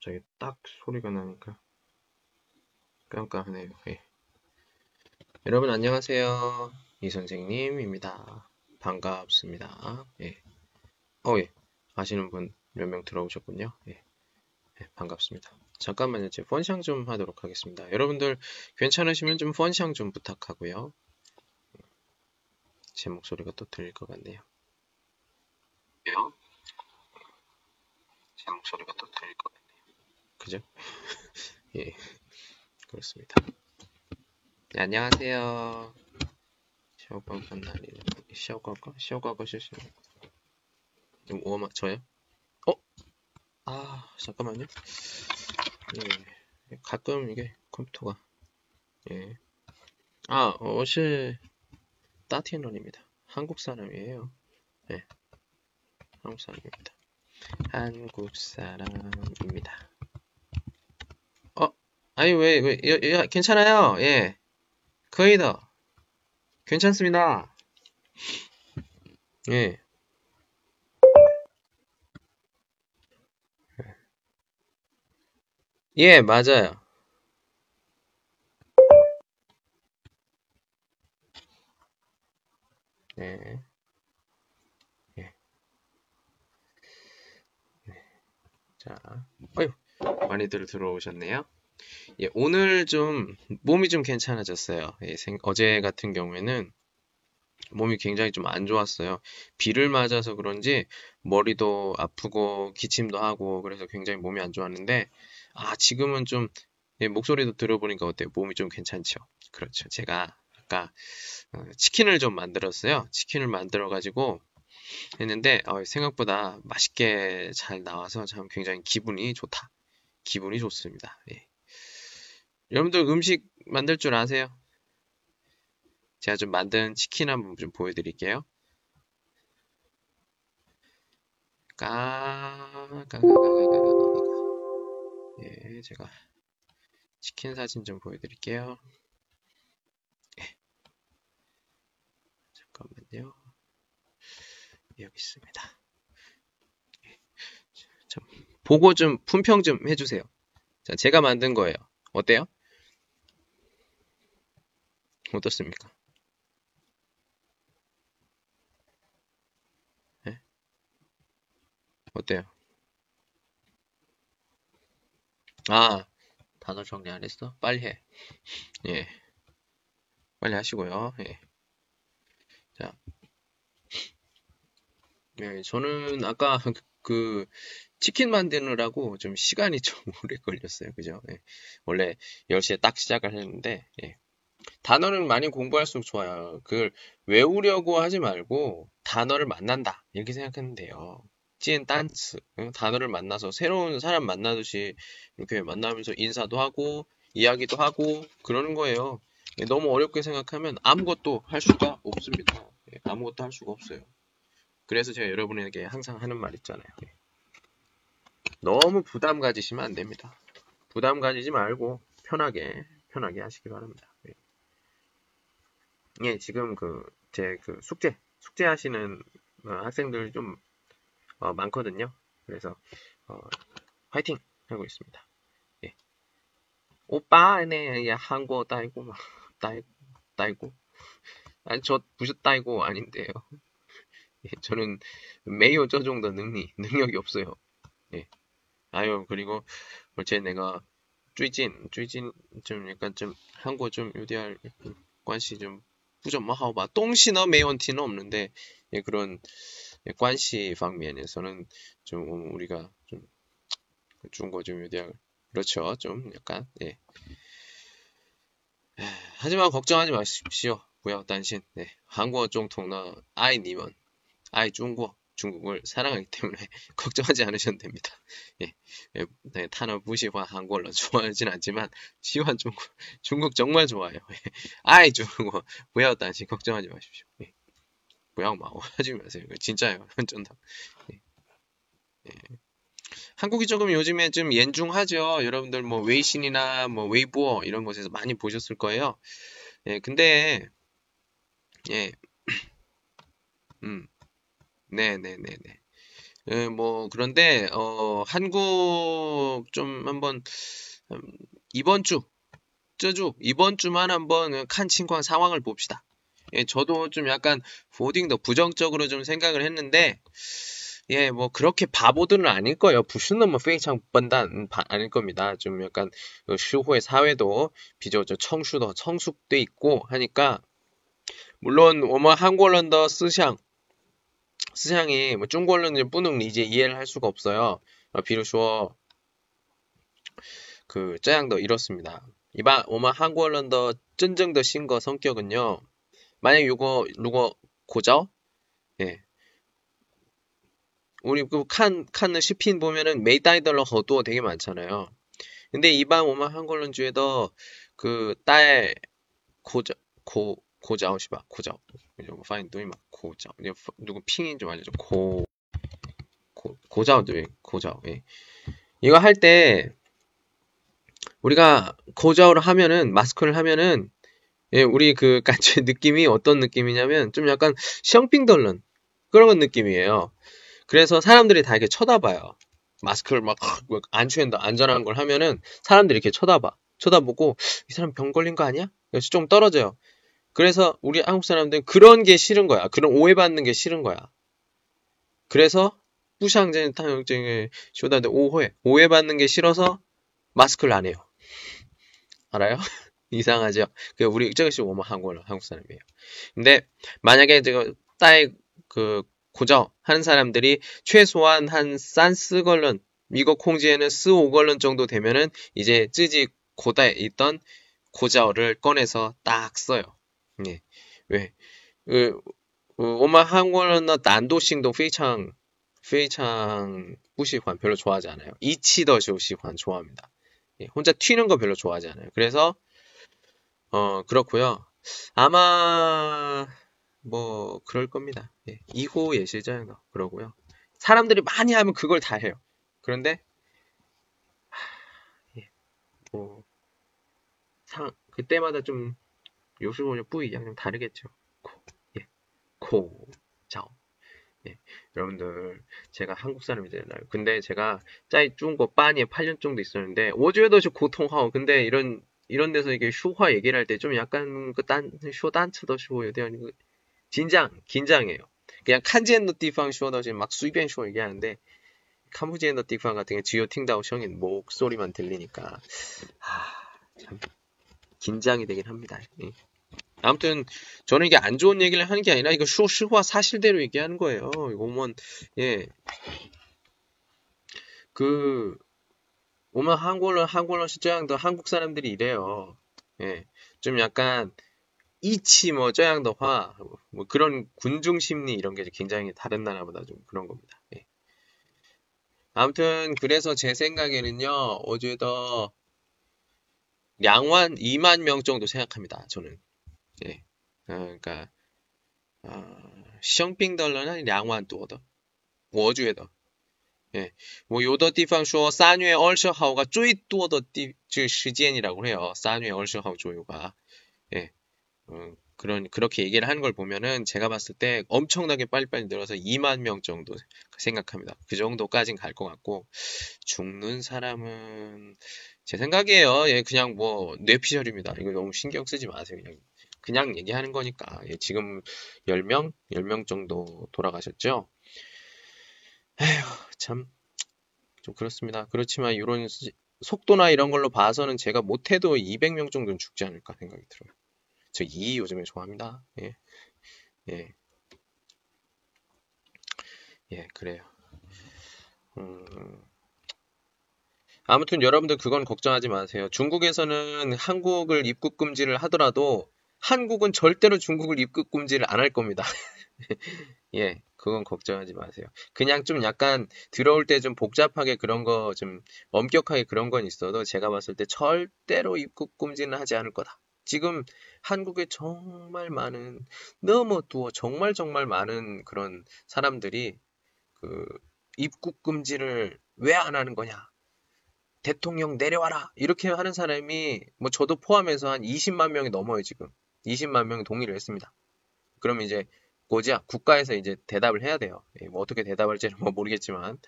갑자기 딱 소리가 나니까 깜깜하네요. 예. 여러분 안녕하세요. 이 선생님입니다. 반갑습니다. 예. 어, 예. 아시는 분 몇 명 들어오셨군요. 예. 예, 반갑습니다. 잠깐만요. 제 펀샹 좀 하도록 하겠습니다. 여러분들 괜찮으시면 좀 펀샹 좀 부탁하고요. 제 목소리가 또 들릴 것 같네요. 제 목소리가 또 들릴 것 같네요. 그죠? 예, 그렇습니다. 네, 안녕하세요. 시어과거 날이 시어과거 시어과거 실수. 좀 오마 저요? 어? 아 잠깐만요. 예, 가끔 이게 컴퓨터가 예. 아 어실 따티런입니다. 한국 사람이에요. 예, 한국 사람입니다. 한국 사람입니다. 어? 아니, 왜, 왜, 야, 야, 괜찮아요. 예. 거의 다. 괜찮습니다. 예. 예, 맞아요. 네. 예. 네. 자, 어휴, 많이들 들어오셨네요. 예, 오늘 좀 몸이 좀 괜찮아졌어요. 예, 생, 어제 같은 경우에는 몸이 굉장히 좀 안 좋았어요. 비를 맞아서 그런지 머리도 아프고 기침도 하고 그래서 굉장히 몸이 안 좋았는데 아 지금은 좀 예, 목소리도 들어보니까 어때요? 몸이 좀 괜찮죠? 그렇죠. 제가 아까 어, 치킨을 좀 만들었어요. 치킨을 만들어 가지고 했는데 어, 생각보다 맛있게 잘 나와서 참 굉장히 기분이 좋다. 기분이 좋습니다. 예. 여러분들 음식 만들 줄 아세요? 제가 좀 만든 치킨 한번 좀 보여드릴게요. 까까까까까까까 예, 제가 치킨 사진 좀 보여드릴게요. 예. 잠깐만요. 여기 있습니다. 예. 참, 보고 좀 품평 좀 해주세요. 자, 제가 만든 거예요. 어때요? 어떻습니까? 네? 어때요? 아, 단어 정리 안 했어? 빨리 해. 예. 빨리 하시고요. 예. 자. 예, 저는 아까 그 치킨 만드느라고 좀 시간이 좀 오래 걸렸어요. 그죠? 예. 원래 10시에 딱 시작을 했는데, 예. 단어는 많이 공부할수록 좋아요. 그걸 외우려고 하지 말고 단어를 만난다. 이렇게 생각하면 돼요. 찐 딴츠. 단어를 만나서 새로운 사람 만나듯이 이렇게 만나면서 인사도 하고 이야기도 하고 그러는 거예요. 예, 너무 어렵게 생각하면 아무것도 할 수가 없습니다. 예, 아무것도 할 수가 없어요. 그래서 제가 여러분에게 항상 하는 말 있잖아요. 예. 너무 부담 가지시면 안 됩니다. 부담 가지지 말고 편하게 편하게 하시기 바랍니다. 예, 지금 그 제 그 숙제 숙제 하시는 어, 학생들 좀 어, 많거든요. 그래서 어, 화이팅 하고 있습니다. 예. 오빠네 야 한국 따이고 막 따이고 따이고 아니 저 부셔 따이고 아닌데요. 예, 저는 매우 저 정도 능리 능력이 없어요. 예. 아유 그리고 어제 내가 쭈이진 쭈이진 좀 약간 좀 한국 좀 UDR 관시 좀 不怎么好吧东西呢没问题는 없는데 예, 그런 예, 관시 방면에서는 좀 우리가 좀 중고 좀 유대학 그렇죠 좀 약간 예. 하지만 걱정하지 마십시오. 不要担心. 네. 한국어 정통나 아이你们 아이 중국 중국을 사랑하기 때문에 걱정하지 않으셔도 됩니다. 예, 예 네, 탄어 부시화 한국어를 좋아하진 않지만 시환 중국 중국 정말 좋아요. 예, 아이 중국어 부야단시 걱정하지 마십시오. 예, 부야마오 하지 마세요. 진짜요, 전담. 예, 예. 한국이 조금 요즘에 좀 연중하죠. 여러분들 뭐 웨이신이나 뭐 웨이보 이런 곳에서 많이 보셨을 거예요. 예, 근데 예, 음. 네네네네. 예, 뭐 그런데 어 한국 좀 한번 음, 이번 주 저주 이번 주만 한번 칸情况 상황을 봅시다. 예, 저도 좀 약간 포딩도 부정적으로 좀 생각을 했는데 예, 뭐 그렇게 바보들은 아닐 거예요. 부수는 뭐 페이창 번단 아닐 겁니다. 좀 약간 그 시후의 사회도 비교적 청수도 청숙돼 있고 하니까 물론 뭐 한국어런더 쓰샹 思想이 뭐 중국언론은 뿌능 이제 이해를 할 수가 없어요. 어, 비로소 그 짜양도 이렇습니다. 이바 오마 한국 언론더 쩐정더 신거 성격은요. 만약 이거 누구 고죠? 예. 우리 그칸 칸의 시핀 보면은 메이따이들러 거도 되게 많잖아요. 근데 이반 오마 한국 언론주에더 그딸 고저 고 고자오시바 고자 오 이거 파인 누이 막 고자오 누구 핑인 좀 알려줘 고, 고 고자오 누이 고자오 예. 이거 할 때 우리가 고자오를 하면은 마스크를 하면은 예, 우리 그 같이 느낌이 어떤 느낌이냐면 좀 약간 셩핑 덜런 그런 느낌이에요. 그래서 사람들이 다 이렇게 쳐다봐요. 마스크를 막 안 취한다 안전한 걸 하면은 사람들이 이렇게 쳐다봐. 쳐다보고 이 사람 병 걸린 거 아니야? 그래서 좀 떨어져요. 그래서 우리 한국 사람들은 그런 게 싫은 거야. 그런 오해받는 게 싫은 거야. 그래서 뿌샹제는 탕영증을 쇼다데 오해 오해받는 게 싫어서 마스크를 안 해요. 알아요? 이상하죠? 그 우리 저것이 오만 한국 한국 사람이에요. 근데 만약에 제가 딸 그 고저 하는 사람들이 최소한 한 산스 걸런 미국 콩지에는 스오 걸런 정도 되면은 이제 쯔지 고다에 있던 고자어를 꺼내서 딱 써요. 예. 왜? 그, 오마 한국어는 난도싱도 非常非常不喜欢 별로 좋아하지 않아요. 이치더 시환 좋아합니다. 예, 혼자 튀는 거 별로 좋아하지 않아요. 그래서 어 그렇고요. 아마 뭐 그럴 겁니다. 예. 2호 예실자연가 그러고요. 사람들이 많이 하면 그걸 다 해요. 그런데 하, 예. 뭐 상, 그때마다 좀 요술보냐 뿌이양 좀 다르겠죠. 코, 예. 코, 자오. 예. 여러분들 제가 한국 사람이잖아요. 근데 제가 짜이 중국 빠니에 8년 정도 있었는데 오주에도 고통하고 근데 이런 이런 데서 이게 슈화 얘기를 할 때 좀 약간 그딴 쇼단츠도 쇼에 대한 긴장, 긴장해요. 그냥 칸지엔더 띠팡 쇼더 막 수입엔 쇼 얘기하는데 캄부지엔더 띠팡 같은 게 지오 팅다오 형인 목소리만 들리니까 하, 참 긴장이 되긴 합니다. 예. 아무튼 저는 이게 안 좋은 얘기를 하는 게 아니라 이거 쇼 시화 사실대로 얘기하는 거예요. 오면 예. 그 오면 한국어 한국어 시장도 한국 사람들이 이래요. 예. 좀 약간 이치 뭐 저양더화 뭐 그런 군중 심리 이런 게 굉장히 다른 나라보다 좀 그런 겁니다. 예. 아무튼 그래서 제 생각에는요 어제도 양환 2만 명 정도 생각합니다. 저는 예, 어, 그러니까 어, 싱빙 덜러는 양완 도더, 워주에더. 예, 뭐 요더 디팡 쇼 사뉴의 얼셔하우가 쪼이 두어 더 띠, 즈, 시지엔이라고 해요. 사뉴의 얼셔하우 조요가. 예, 음, 그런 그렇게 얘기를 하는 걸 보면은 제가 봤을 때 엄청나게 빨리빨리 늘어서 2만 명 정도 생각합니다. 그 정도까진 갈 것 같고 죽는 사람은 제 생각이에요. 예, 그냥 뭐 뇌피셜입니다. 이거 너무 신경 쓰지 마세요. 그냥 그냥 얘기하는 거니까. 예, 지금 10명, 10명 정도 돌아가셨죠? 에휴, 참, 좀 그렇습니다. 그렇지만 이런 속도나 이런 걸로 봐서는 제가 못해도 200명 정도는 죽지 않을까 생각이 들어요. 저이 요즘에 좋아합니다. 예. 예. 예, 그래요. 음, 아무튼 여러분들 그건 걱정하지 마세요. 중국에서는 한국을 입국 금지를 하더라도 한국은 절대로 중국을 입국 금지를 안 할 겁니다. 예, 그건 걱정하지 마세요. 그냥 좀 약간 들어올 때 좀 복잡하게 그런 거 좀 엄격하게 그런 건 있어도 제가 봤을 때 절대로 입국 금지는 하지 않을 거다. 지금 한국에 정말 많은 너무 또 정말 정말 많은 그런 사람들이 그 입국 금지를 왜 안 하는 거냐? 대통령 내려와라 이렇게 하는 사람이 뭐 저도 포함해서 한 20만 명이 넘어요 지금 20만 명이 동의를 했습니다. 그럼 이제 고지야 국가에서 이제 대답을 해야 돼요. 예, 뭐 어떻게 대답할지는 뭐 모르겠지만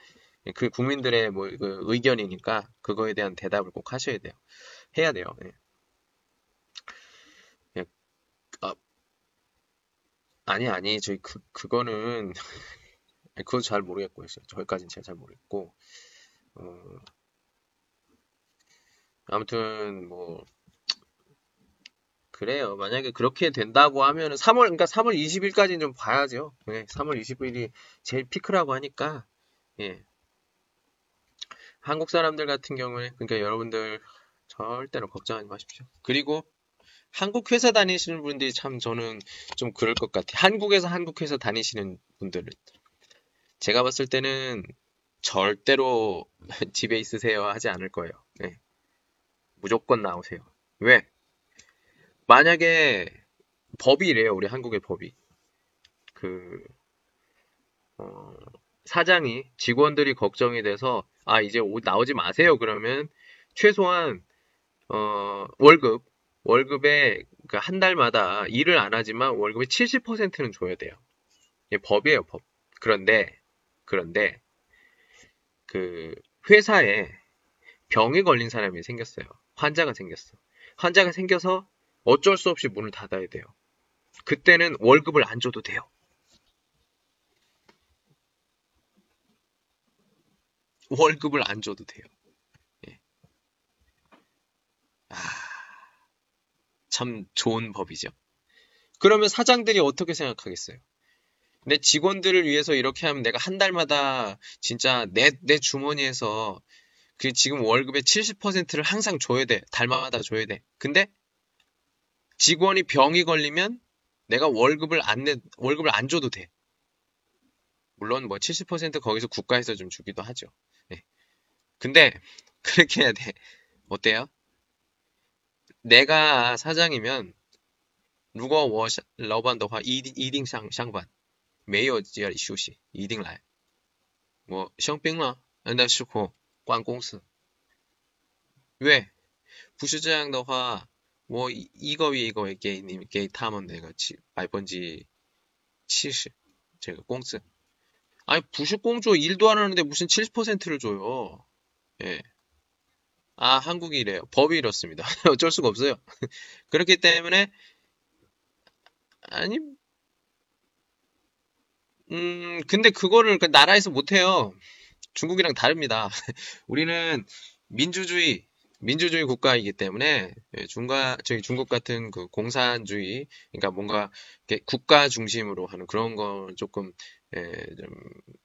예, 그 국민들의 뭐 그 의견이니까 그거에 대한 대답을 꼭 하셔야 돼요. 해야 돼요. 예. 예. 아, 아니 아니 저희 그 그거는 그거 잘 모르겠고요. 저기까지는 제가 잘 모르겠고 어, 아무튼 뭐 그래요. 만약에 그렇게 된다고 하면은 3월 그러니까 3월 20일까지는 좀 봐야죠. 네, 3월 20일이 제일 피크라고 하니까 예. 한국 사람들 같은 경우에 그러니까 여러분들 절대로 걱정하지 마십시오. 그리고 한국 회사 다니시는 분들이 참 저는 좀 그럴 것 같아요. 한국에서 한국 회사 다니시는 분들은 제가 봤을 때는 절대로 집에 있으세요 하지 않을 거예요. 네. 무조건 나오세요. 왜? 만약에 법이 이래요. 우리 한국의 법이. 그, 어, 사장이 직원들이 걱정이 돼서 아 이제 나오지 마세요 그러면 최소한 어, 월급 월급에 그한 달마다 일을 안 하지만 월급의 70%는 줘야 돼요. 이게 법이에요 법. 그런데 그런데 그 회사에 병에 걸린 사람이 생겼어요. 환자가 생겼어. 환자가 생겨서 어쩔 수 없이 문을 닫아야 돼요. 그때는 월급을 안 줘도 돼요. 월급을 안 줘도 돼요. 예. 아, 참 좋은 법이죠. 그러면 사장들이 어떻게 생각하겠어요? 내 직원들을 위해서 이렇게 하면 내가 한 달마다 진짜 내, 내 주머니에서 그 지금 월급의 70%를 항상 줘야 돼. 달마다 줘야 돼. 근데 직원이 병이 걸리면 내가 월급을 안 내, 월급을 안 줘도 돼. 물론 뭐 70% 거기서 국가에서 좀 주기도 하죠. 네. 근데 그렇게 해야 돼. 어때요? 내가 사장이면 누가 워 러반더화 이딩 상 상반 메이어 지열 휴시 이딩 라이 뭐 샹빙러 안다시고 관공스 왜 부시장 더화 我一个月一个月给你给他们那个七百分之七十这个工资。 아니 부실공조 일도 안 하는데 무슨 70%를 줘요. 예. 아 한국이 이래요. 법이 이렇습니다. 어쩔 수가 없어요. 그렇기 때문에 아니 음 근데 그거를 그 나라에서 못해요. 중국이랑 다릅니다. 우리는 민주주의 민주주의 국가이기 때문에 예, 중과 저희 중국 같은 그 공산주의 그러니까 뭔가 국가 중심으로 하는 그런 건 조금 예, 좀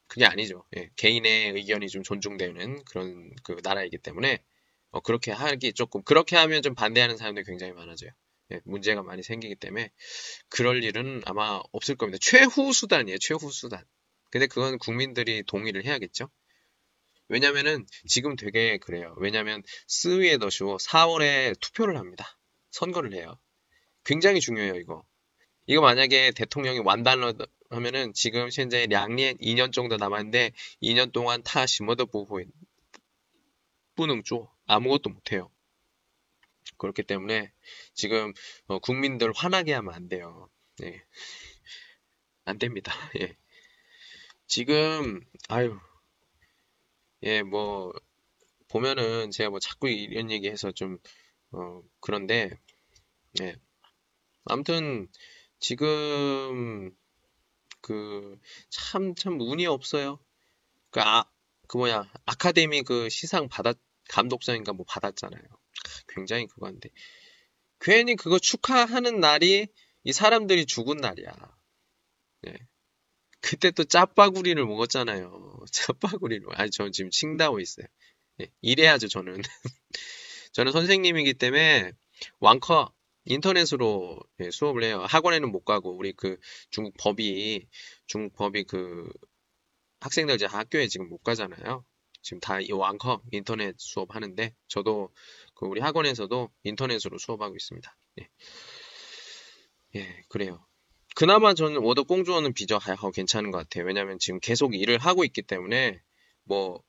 그게 아니죠. 예, 개인의 의견이 좀 존중되는 그런 그 나라이기 때문에 어, 그렇게 하기 조금 그렇게 하면 좀 반대하는 사람들이 굉장히 많아져요. 예, 문제가 많이 생기기 때문에 그럴 일은 아마 없을 겁니다. 최후 수단이에요. 최후 수단. 근데 그건 국민들이 동의를 해야겠죠. 왜냐면은 지금 되게 그래요. 왜냐면 스위에 더쇼 4월에 투표를 합니다. 선거를 해요. 굉장히 중요해요, 이거. 이거 만약에 대통령이 완단을 하면은 지금 현재 양년 2년 정도 남았는데 2년 동안 타 심어도 보고 뿌능 쪼 아무것도 못해요. 그렇기 때문에 지금 어, 국민들 화나게 하면 안 돼요. 예. 안 됩니다. 예. 지금 아유 예, 뭐, 보면은 제가 뭐 자꾸 이런 얘기 해서 좀, 어, 그런데, 예. 아무튼, 지금, 그, 참, 참 운이 없어요. 그, 아, 그 뭐야, 아카데미 그 시상 받았, 감독상인가 뭐 받았잖아요. 굉장히 그거한데. 괜히 그거 축하하는 날이 이 사람들이 죽은 날이야. 예. 그때 또 짜파구리를 먹었잖아요. 짜파구리를. 아니, 저 지금 칭다오 있어요. 예, 이래야죠, 저는. 저는 선생님이기 때문에 왕커 인터넷으로 예, 수업을 해요. 학원에는 못 가고 우리 그 중국 법이 중국 법이 그 학생들 이제 학교에 지금 못 가잖아요. 지금 다 이 왕커 인터넷 수업 하는데 저도 그 우리 학원에서도 인터넷으로 수업하고 있습니다. 예, 예 그래요. 그나마 저는 워더 꽁주어는 비저 하고 괜찮은 것 같아요. 왜냐면 지금 계속 일을 하고 있기 때문에 뭐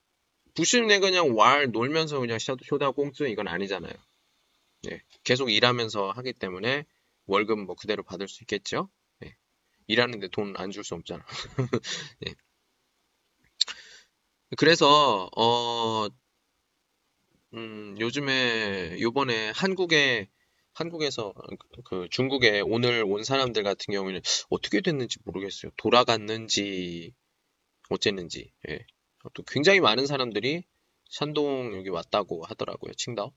부심 내 그냥 왈 놀면서 그냥 쇼다 꽁주 이건 아니잖아요. 예, 계속 일하면서 하기 때문에 월급 뭐 그대로 받을 수 있겠죠. 예. 일하는데 돈 안 줄 수 없잖아. 예. 그래서 어 음, 요즘에 요번에 한국에 한국에서 그 중국에 오늘 온 사람들 같은 경우에는 어떻게 됐는지 모르겠어요. 돌아갔는지 어쨌는지. 예. 또 굉장히 많은 사람들이 산동 여기 왔다고 하더라고요. 칭다오.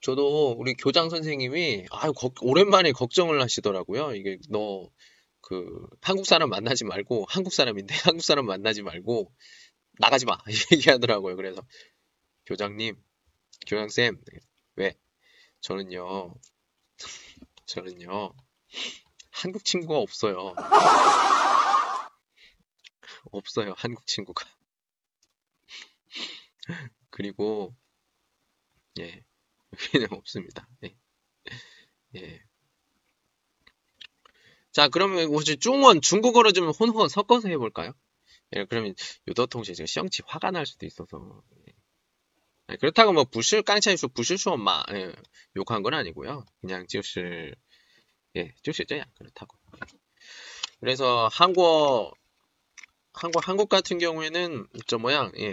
저도 우리 교장 선생님이 아 오랜만에 걱정을 하시더라고요. 이게 너 그 한국 사람 만나지 말고 한국 사람인데 한국 사람 만나지 말고 나가지 마 얘기하더라고요. 그래서 교장님, 교장쌤 왜 저는요 저는요 한국 친구가 없어요. 없어요 한국 친구가. 그리고 예 여기는 없습니다. 예. 예. 자, 그러면 혹시 중원, 중국어로 좀 혼혼 섞어서 해볼까요? 예, 그러면 유도통시 지금 시험치 화가 날 수도 있어서. 네, 그렇다고 뭐 부실 깡차이수 부실수업 막 예, 욕한 건 아니고요. 그냥 지우실 예, 지우실죠 예, 그렇다고. 그래서 한국 한국 한국 같은 경우에는 저 모양 예,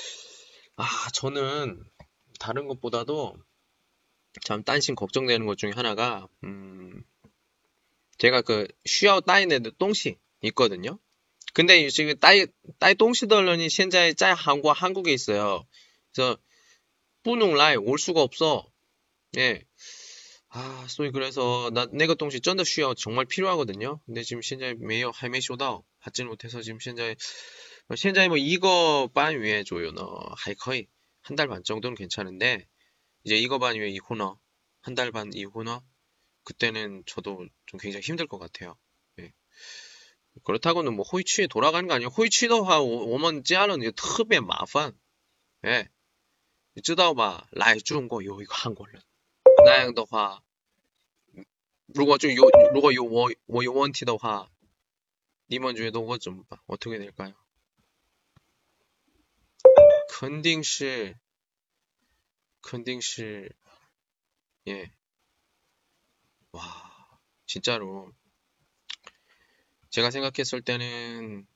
아, 저는 다른 것보다도 참 딴신 걱정되는 것 중에 하나가 음, 제가 그 쉬어 따이는 똥시 있거든요. 근데 지금 따이 따이 똥시덜런이 현재 짜 한국 한국에 있어요. 그래서 뿌농 라이 올 수가 없어. 예. 아, 소위 그래서 나 내가 동시 쩐다 쉬어 정말 필요하거든요. 근데 지금 현재 매여 할매쇼다 받지 못해서 지금 현재 현재 뭐 이거 반 위에 줘요. 하이 거의 한 달 반 정도는 괜찮은데 이제 이거 반 위에 이코너 한 달 반 이코너 그때는 저도 좀 굉장히 힘들 것 같아요. 예. 그렇다고는 뭐 호이취에 돌아가는 거 아니에요. 호이취도 하 오면 찌하는 이거 특别 마판. 예. 知道吧？来中国有一个 한국人，那样的话，如果就有如果有我我有问题的话，你们觉得我怎么办？어떻게될까요 肯定是，肯定是， 예. 와, 진짜로. 제가 생각했을 때는,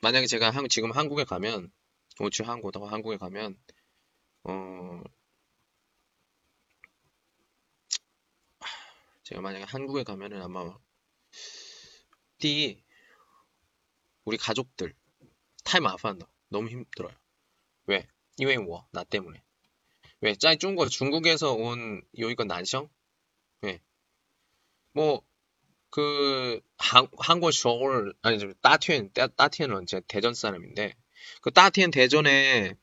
만약에 제가 한, 지금 한국에 가면, 오치 한국, 한국에 가면, 어, 제가 만약에 한국에 가면은 아마, 띠, 우리 가족들, 타임麻烦的 너무 힘들어요. 왜? 이외워 뭐? 나 때문에. 왜? 짜이 중국 중국에서 온 요이건 난성? 왜? 뭐 그 한 한국 서울 아니 좀 따티엔 따티엔은 제 대전 사람인데 그 따티엔 대전에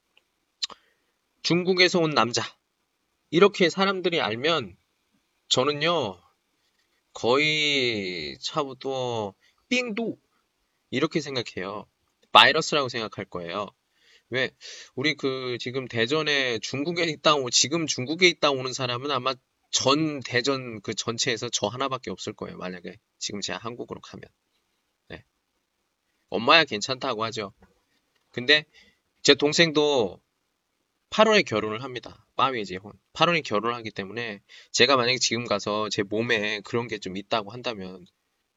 중국에서 온 남자 이렇게 사람들이 알면 저는요 거의 차부터 삥도 이렇게 생각해요. 바이러스라고 생각할 거예요. 왜 우리 그 지금 대전에 중국에 있다 오 지금 중국에 있다 오는 사람은 아마 전 대전 그 전체에서 저 하나밖에 없을 거예요. 만약에 지금 제가 한국으로 가면. 네. 엄마야 괜찮다고 하죠. 근데 제 동생도 8월에 결혼을 합니다. 빠위에 재혼. 8월에 결혼을 하기 때문에 제가 만약에 지금 가서 제 몸에 그런 게 좀 있다고 한다면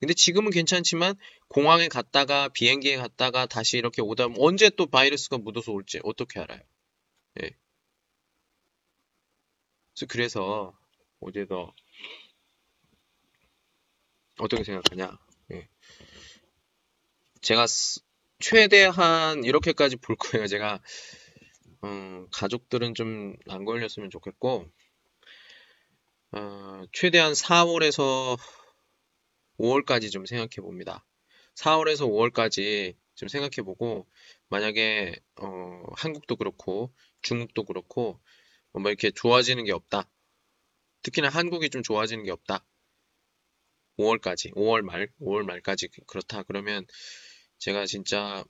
근데 지금은 괜찮지만 공항에 갔다가 비행기에 갔다가 다시 이렇게 오다 보면 언제 또 바이러스가 묻어서 올지 어떻게 알아요? 예. 그래서 어제도 어떻게 생각하냐? 예. 제가 최대한 이렇게까지 볼 거예요. 제가 어, 가족들은 좀 안 걸렸으면 좋겠고 어, 최대한 4월에서 5월까지 좀 생각해 봅니다. 4월에서 5월까지 좀 생각해 보고 만약에 어, 한국도 그렇고 중국도 그렇고 뭐 이렇게 좋아지는 게 없다. 특히나 한국이 좀 좋아지는 게 없다. 5월까지, 5월 말, 5월 말까지 그렇다. 그러면 제가 진짜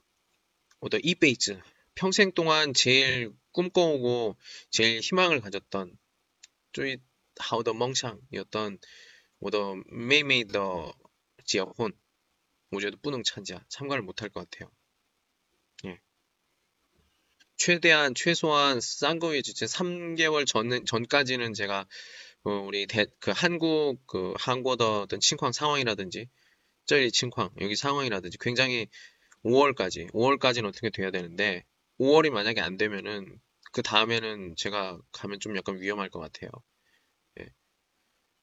어떤 이베이스 평생 동안 제일 꿈꿔오고 제일 희망을 가졌던 쪼이 하우더 멍샹이었던 我的妹妹的结婚我觉得不能参加 참가를 못할 것 같아요. 예. 최대한 최소한 싼 거에 진짜 3개월 전 전까지는 제가 어, 우리 대, 그 한국 그 한국의 어떤 칭황 상황이라든지 저희 칭황 여기 상황이라든지 굉장히 5월까지 5월까지는 어떻게 돼야 되는데 5월이 만약에 안 되면은 그 다음에는 제가 가면 좀 약간 위험할 것 같아요. 예.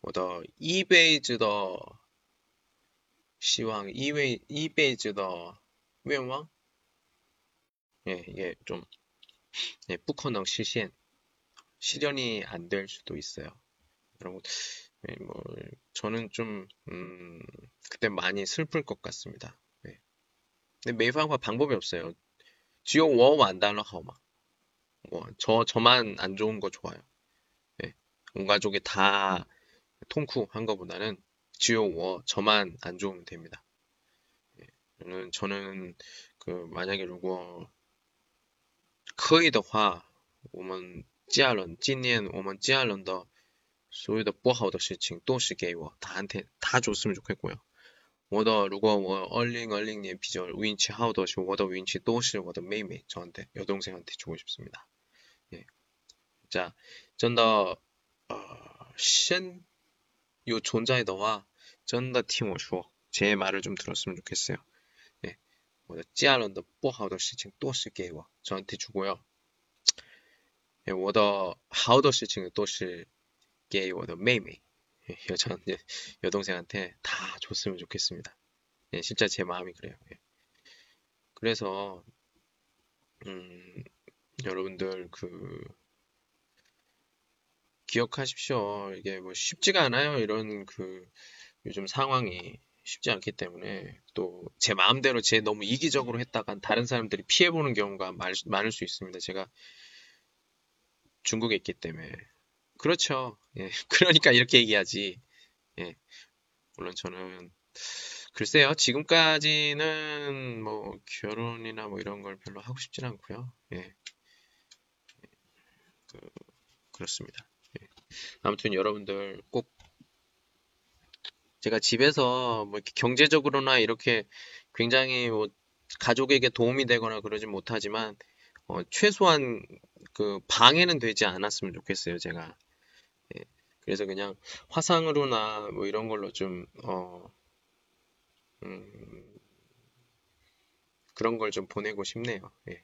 我的一辈子的希望，一辈一辈子的愿望，也也좀 예, 不可能实现. 실현이 안 될 수도 있어요. 여러분, 예, 뭐, 저는 좀, 음, 그때 많이 슬플 것 같습니다. 예. 근데 매방과 방법이 없어요. 只有我完蛋了好吗？我저 저만 안 좋은 거 좋아요. 예. 온 가족이 다 통쿠한 거보다는 只有我 저만 안 좋으면 됩니다. 예. 저는 저는 그 만약에 如果可以的话我们接下来今年我们接下来的所有的不好的事情都是给我 다한테 다 줬으면 좋겠고요. 我的如果我二零二零年比较运气好的是我的运气都是我的妹妹 저한테 여동생한테 주고 싶습니다. 예. 자, 전더 어, 先 요 존재의 너와 전다 팀워 주어 제 말을 좀 들었으면 좋겠어요. 예. 네, 뭐 찌아런더 뽀하우더 시칭 또시 게이워 저한테 주고요. 네, 워더 하우더 시칭 또시 게이워더 메이메이 예, 여자한테 여동생한테 다 줬으면 좋겠습니다. 네, 진짜 제 마음이 그래요. 네. 그래서 음, 여러분들 그 기억하십시오. 이게 뭐 쉽지가 않아요. 이런 그 요즘 상황이 쉽지 않기 때문에 또 제 마음대로 제 너무 이기적으로 했다가 다른 사람들이 피해보는 경우가 많을 수 있습니다. 제가 중국에 있기 때문에 그렇죠. 예. 그러니까 이렇게 얘기하지. 예. 물론 저는 글쎄요. 지금까지는 뭐 결혼이나 뭐 이런 걸 별로 하고 싶진 않고요. 예. 그, 그렇습니다. 예. 아무튼 여러분들 꼭 제가 집에서 뭐 이렇게 경제적으로나 이렇게 굉장히 뭐 가족에게 도움이 되거나 그러진 못하지만 어, 최소한 그 방해는 되지 않았으면 좋겠어요. 제가 예, 그래서 그냥 화상으로나 뭐 이런 걸로 좀, 어, 음, 그런 걸 좀 보내고 싶네요. 예.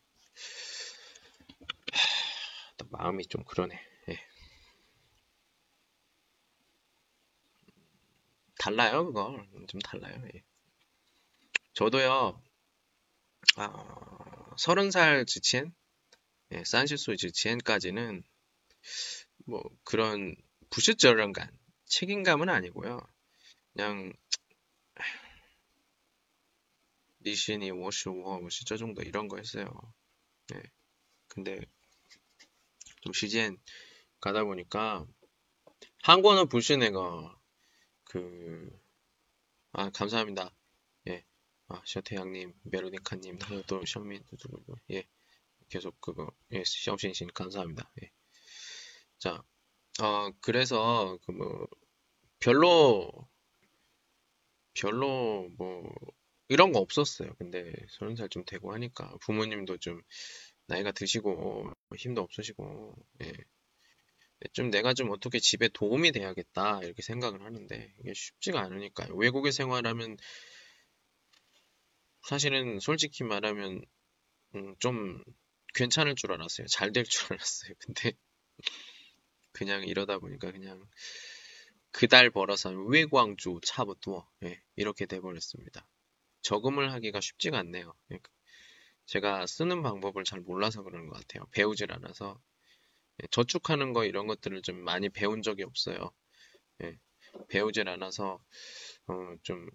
하, 마음이 좀 그러네. 예. 달라요, 그거. 좀 달라요. 예. 저도요, 아, 서른 살 지친, 예, 산시소 지치엔까지는 뭐 그런 부실저런감, 책임감은 아니고요. 그냥 리신이 워시워 워시 저 정도 이런 거 했어요. 네. 근데 좀 시즌 가다 보니까 한국어는 불신애가 그 아 감사합니다. 예. 아 셔태양님, 메로니카님, 또 셔민 예. 계속 그거 예, 시험신신 감사합니다. 예. 자, 어, 그래서, 그 뭐, 별로, 별로 뭐, 이런 거 없었어요. 근데 서른 살 좀 되고 하니까 부모님도 좀 나이가 드시고 힘도 없으시고 예. 좀 내가 좀 어떻게 집에 도움이 돼야겠다 이렇게 생각을 하는데 이게 쉽지가 않으니까요. 외국에 생활하면 사실은 솔직히 말하면 음, 좀 괜찮을 줄 알았어요. 잘 될 줄 알았어요. 근데 그냥 이러다 보니까 그냥 그달 벌어서 외광주 차부터 예, 이렇게 돼버렸습니다. 저금을 하기가 쉽지가 않네요. 예, 제가 쓰는 방법을 잘 몰라서 그러는 것 같아요. 배우질 않아서 예, 예, 저축하는 거 이런 것들을 좀 많이 배운 적이 없어요. 예, 배우질 않아서 어, 좀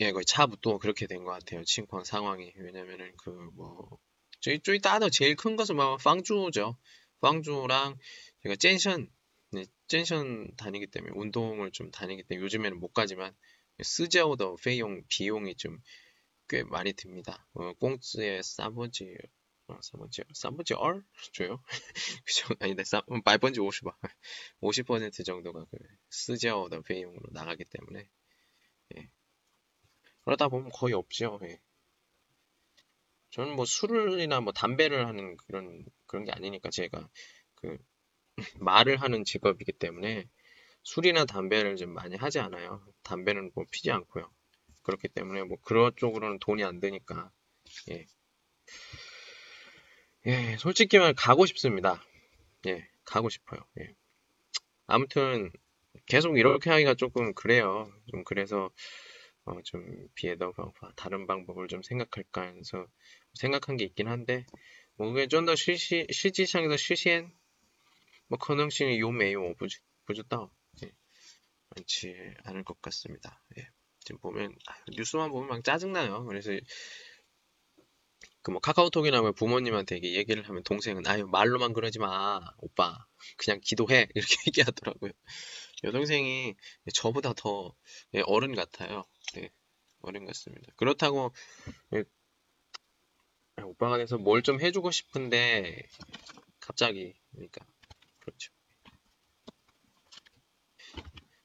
예, 거의 차부터 그렇게 된 것 같아요. 친권 상황이 왜냐면은 그 뭐 저희 쪽이 따로 제일 큰 것은 뭐 빵주죠. 빵주랑 제가 젠션 네, 젠션 다니기 때문에 운동을 좀 다니기 때문에 요즘에는 못 가지만 쓰자오더 페용 비용이 좀 꽤 많이 듭니다. 어, 공츠의 사보지 3번째, 3번째 R? 줘요? 그죠? 아니다, 3, 음, 말번지 50, 50% 정도가 그, 쓰지어더 비용으로 나가기 때문에, 예. 그러다 보면 거의 없죠, 예. 저는 뭐 술이나 뭐 담배를 하는 그런, 그런 게 아니니까 제가 그, 말을 하는 직업이기 때문에 술이나 담배를 좀 많이 하지 않아요. 담배는 뭐 피지 않고요. 그렇기 때문에 뭐 그런 쪽으로는 돈이 안 드니까, 예. 예, 솔직히 말 가고 싶습니다. 예, 가고 싶어요. 예. 아무튼 계속 이렇게 하기가 조금 그래요. 좀 그래서 어, 좀 비에더 방법, 다른 방법을 좀 생각할까 해서 생각한 게 있긴 한데 뭐 그게 좀더 실시 실질상에서 실시엔 뭐 가능성이 요매요 부주다 예, 많지 않을 것 같습니다. 예. 지금 보면 아, 뉴스만 보면 막 짜증나요. 그래서 그 뭐 카카오톡이나 뭐 부모님한테 얘기를 하면 동생은 아유 말로만 그러지 마 오빠 그냥 기도해 이렇게 얘기하더라고요. 여동생이 저보다 더 예, 어른 같아요. 네, 어른 같습니다. 그렇다고 예, 오빠가 돼서 뭘 좀 해주고 싶은데 갑자기 그러니까 그렇죠.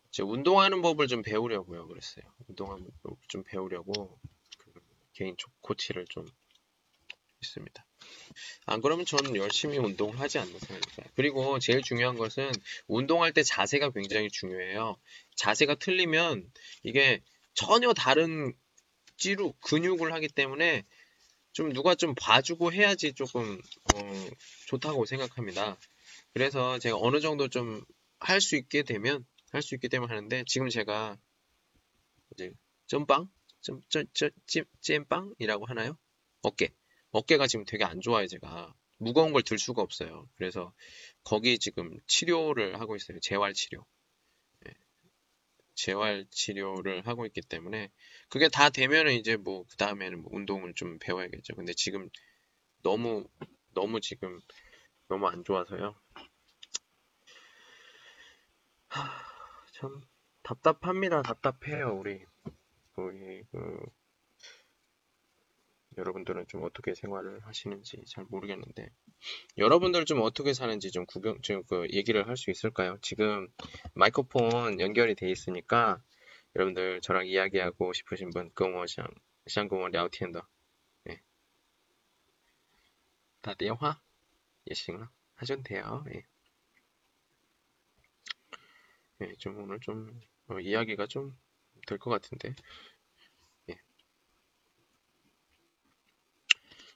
이제 운동하는 법을 좀 배우려고요. 그랬어요. 운동하는 법을 좀 배우려고 그 개인 코치를 좀 있습니다. 안 그러면 저는 열심히 운동을 하지 않는 사람입니다. 그리고 제일 중요한 것은 운동할 때 자세가 굉장히 중요해요. 자세가 틀리면 이게 전혀 다른 찌루 근육을 하기 때문에 좀 누가 좀 봐주고 해야지 조금 어, 좋다고 생각합니다. 그래서 제가 어느 정도 좀 할 수 있게 되면 할 수 있기 때문에 하는데 지금 제가 이제 점빵, 잼빵이라고 하나요? 어깨 어깨가 지금 되게 안 좋아요, 제가. 무거운 걸 들 수가 없어요. 그래서 거기 지금 치료를 하고 있어요. 재활 치료. 네. 재활 치료를 하고 있기 때문에 그게 다 되면은 이제 뭐 그 다음에는 뭐 운동을 좀 배워야겠죠. 근데 지금 너무 너무 지금 너무 안 좋아서요. 하, 참 답답합니다. 답답해요, 우리 우리 그 여러분들은 좀 어떻게 생활을 하시는지 잘 모르겠는데 여러분들 좀 어떻게 사는지 좀 구경 좀그 얘기를 할 수 있을까요? 지금 마이크폰 연결이 돼 있으니까 여러분들 저랑 이야기하고 싶으신 분跟我想 想跟我聊天的 예. 打电话也行了 하셔도 돼요. 예. 예, 좀 오늘 좀 어, 이야기가 좀 될 것 같은데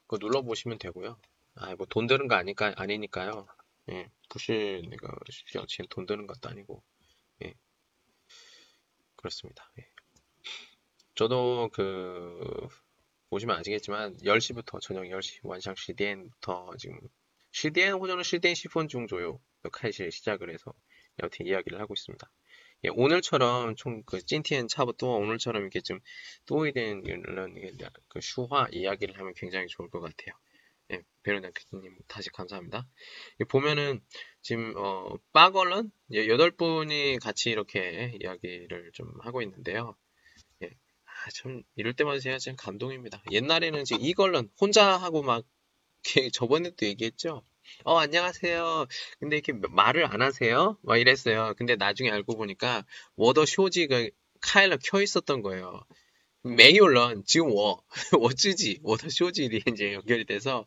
그거 눌러 보시면 되고요. 아, 뭐 돈 드는 거 아니까, 아니니까요. 예, 부실 내가 지금 돈 드는 것도 아니고, 예. 그렇습니다. 예. 저도 그, 보시면 아시겠지만, 10시부터, 저녁 10시, 완상 CDN부터 지금, CDN 호전은 CDN 10분 중조요. 역할실 시작을 해서, 여튼 이야기를 하고 있습니다. 예, 오늘처럼 총그 찐티엔 차부터 오늘처럼 이렇게 좀 또이 된 이런 그 슈화 이야기를 하면 굉장히 좋을 것 같아요. 예, 베르나 교수님 다시 감사합니다. 예, 보면은 지금 어 빠걸런 예, 여덟 분이 같이 이렇게 이야기를 좀 하고 있는데요. 예, 아, 참 이럴 때마다 제가 참 감동입니다. 옛날에는 지금 一个人 혼자 하고 막 저번에도 얘기했죠. 어, 안녕하세요. 근데 이렇게 뭐 말을 안 하세요? 막 이랬어요. 근데 나중에 알고 보니까 워더 쇼지가 카일러 켜 있었던 거예요. 没有人 지금 我 我自己 我的 手机 이제 연결이 돼서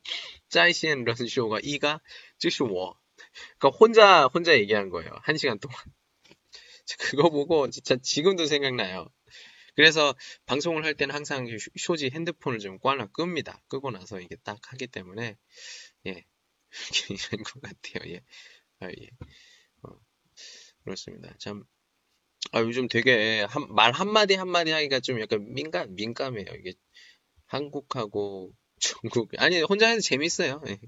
짜이시엔 런 쇼가 이가 즉시 워 그니까 혼자 혼자 얘기한 거예요 한 시간 동안 그거 보고 진짜 지금도 생각나요 그래서 방송을 할 때는 항상 쇼지 핸드폰을 좀 꽈나 끕니다 끄고 나서 이게 딱 하기 때문에 예 이런 것 같아요. 예, 아, 예. 어, 그렇습니다. 참. 아, 요즘 되게 한, 말 한마디 한마디 하기가 좀 약간 민감, 민감해요. 이게 한국하고 중국, 아니, 혼자 해도 재밌어요. 예.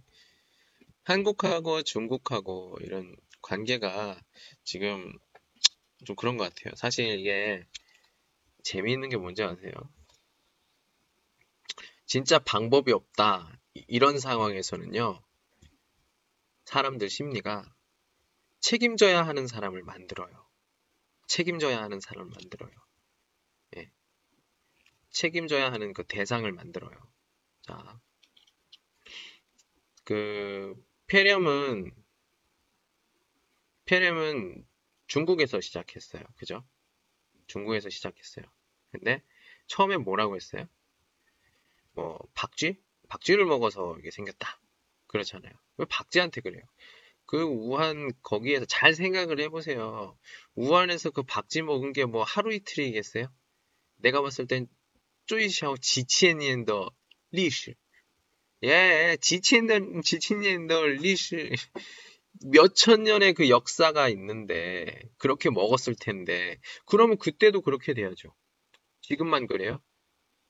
한국하고 중국하고 이런 관계가 지금 좀 그런 것 같아요. 사실 이게 재미있는 게 뭔지 아세요? 진짜 방법이 없다. 이런 상황에서는요, 사람들 심리가 책임져야 하는 사람을 만들어요. 책임져야 하는 사람을 만들어요. 예. 책임져야 하는 그 대상을 만들어요. 자, 그 폐렴은 폐렴은 중국에서 시작했어요. 그죠? 중국에서 시작했어요. 근데 처음에 뭐라고 했어요? 뭐 박쥐? 박쥐를 먹어서 이게 생겼다. 그렇잖아요. 왜 박쥐한테 그래요? 그 우한 거기에서 잘 생각을 해보세요. 우한에서 그 박쥐 먹은 게 뭐 하루 이틀이겠어요? 내가 봤을 땐 最少 几千年的 历史 예, 几千的 几千的 历史 몇천 년의 그 역사가 있는데 그렇게 먹었을 텐데 그러면 그때도 그렇게 돼야죠. 지금만 그래요?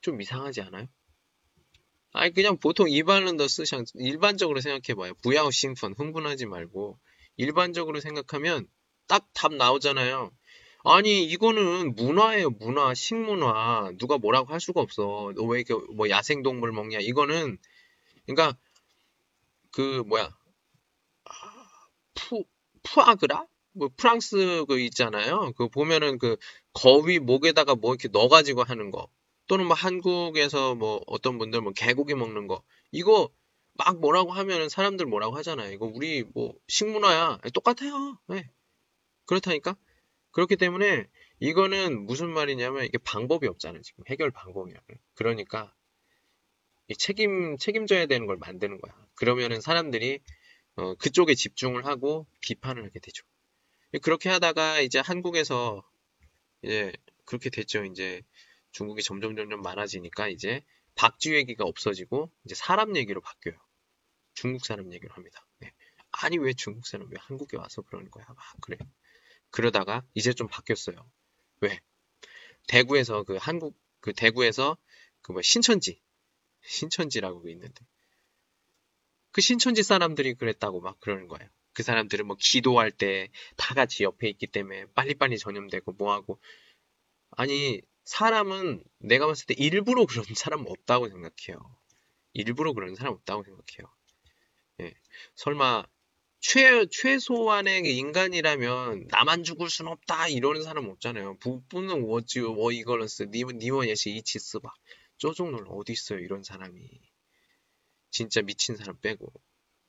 좀 이상하지 않아요? 아니 그냥 보통 一般人的 思想 일반적으로 생각해봐요. 不要 兴奋 흥분하지 말고 일반적으로 생각하면 딱 답 나오잖아요. 아니 이거는 문화예요 문화 식문화 누가 뭐라고 할 수가 없어. 너 왜 이렇게 뭐 야생동물 먹냐 이거는 그러니까 그 뭐야 푸 푸아그라 뭐 프랑스 그 있잖아요. 그 보면은 그 거위 목에다가 뭐 이렇게 넣어가지고 하는 거. 또는 뭐 한국에서 뭐 어떤 분들 뭐 개고기 먹는 거 이거 막 뭐라고 하면은 사람들 뭐라고 하잖아요. 이거 우리 뭐 식문화야 똑같아요. 네. 그렇다니까. 그렇기 때문에 이거는 무슨 말이냐면 이게 방법이 없잖아요. 지금 해결 방법이야. 그러니까 책임 책임져야 되는 걸 만드는 거야. 그러면은 사람들이 어, 그쪽에 집중을 하고 비판을 하게 되죠. 그렇게 하다가 이제 한국에서 이제 그렇게 됐죠. 이제 중국이 점점 점점 많아지니까 이제 박쥐 얘기가 없어지고 이제 사람 얘기로 바뀌어요. 중국 사람 얘기로 합니다. 네. 아니 왜 중국 사람 왜 한국에 와서 그러는 거야? 막 그래. 그러다가 이제 좀 바뀌었어요. 왜? 대구에서 그 한국 그 대구에서 그 뭐 신천지 신천지라고 있는데 그 신천지 사람들이 그랬다고 막 그러는 거예요. 그 사람들은 뭐 기도할 때 다 같이 옆에 있기 때문에 빨리빨리 전염되고 뭐하고 아니 사람은 내가 봤을 때 일부러 그런 사람 없다고 생각해요. 일부러 그런 사람 없다고 생각해요. 예. 설마 최, 최소한의 그 인간이라면 나만 죽을 순 없다 이러는 사람 없잖아요. 부부는 워지 워 이걸런스 니원 니원 예시 이치스 봐. 쪼종놀 어디 있어요 이런 사람이. 진짜 미친 사람 빼고.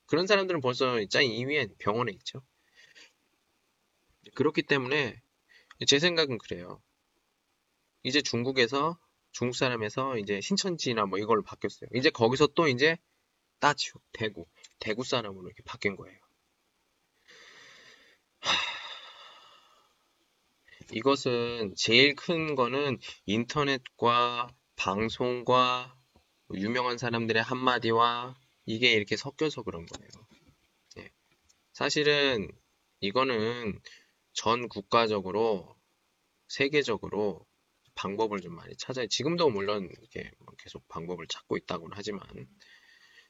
그런 사람들은 벌써 짱 2위엔 병원에 있죠. 그렇기 때문에 제 생각은 그래요. 이제 중국에서 중국 사람에서 이제 신천지나 뭐 이걸로 바뀌었어요. 이제 거기서 또 이제 따지오 대구 대구 사람으로 이렇게 바뀐 거예요. 이것은 제일 큰 거는 인터넷과 방송과 유명한 사람들의 한마디와 이게 이렇게 섞여서 그런 거예요. 네. 사실은 이거는 전 국가적으로 세계적으로 방법을 좀 많이 찾아요. 지금도 물론 이렇게 뭐 계속 방법을 찾고 있다고는 하지만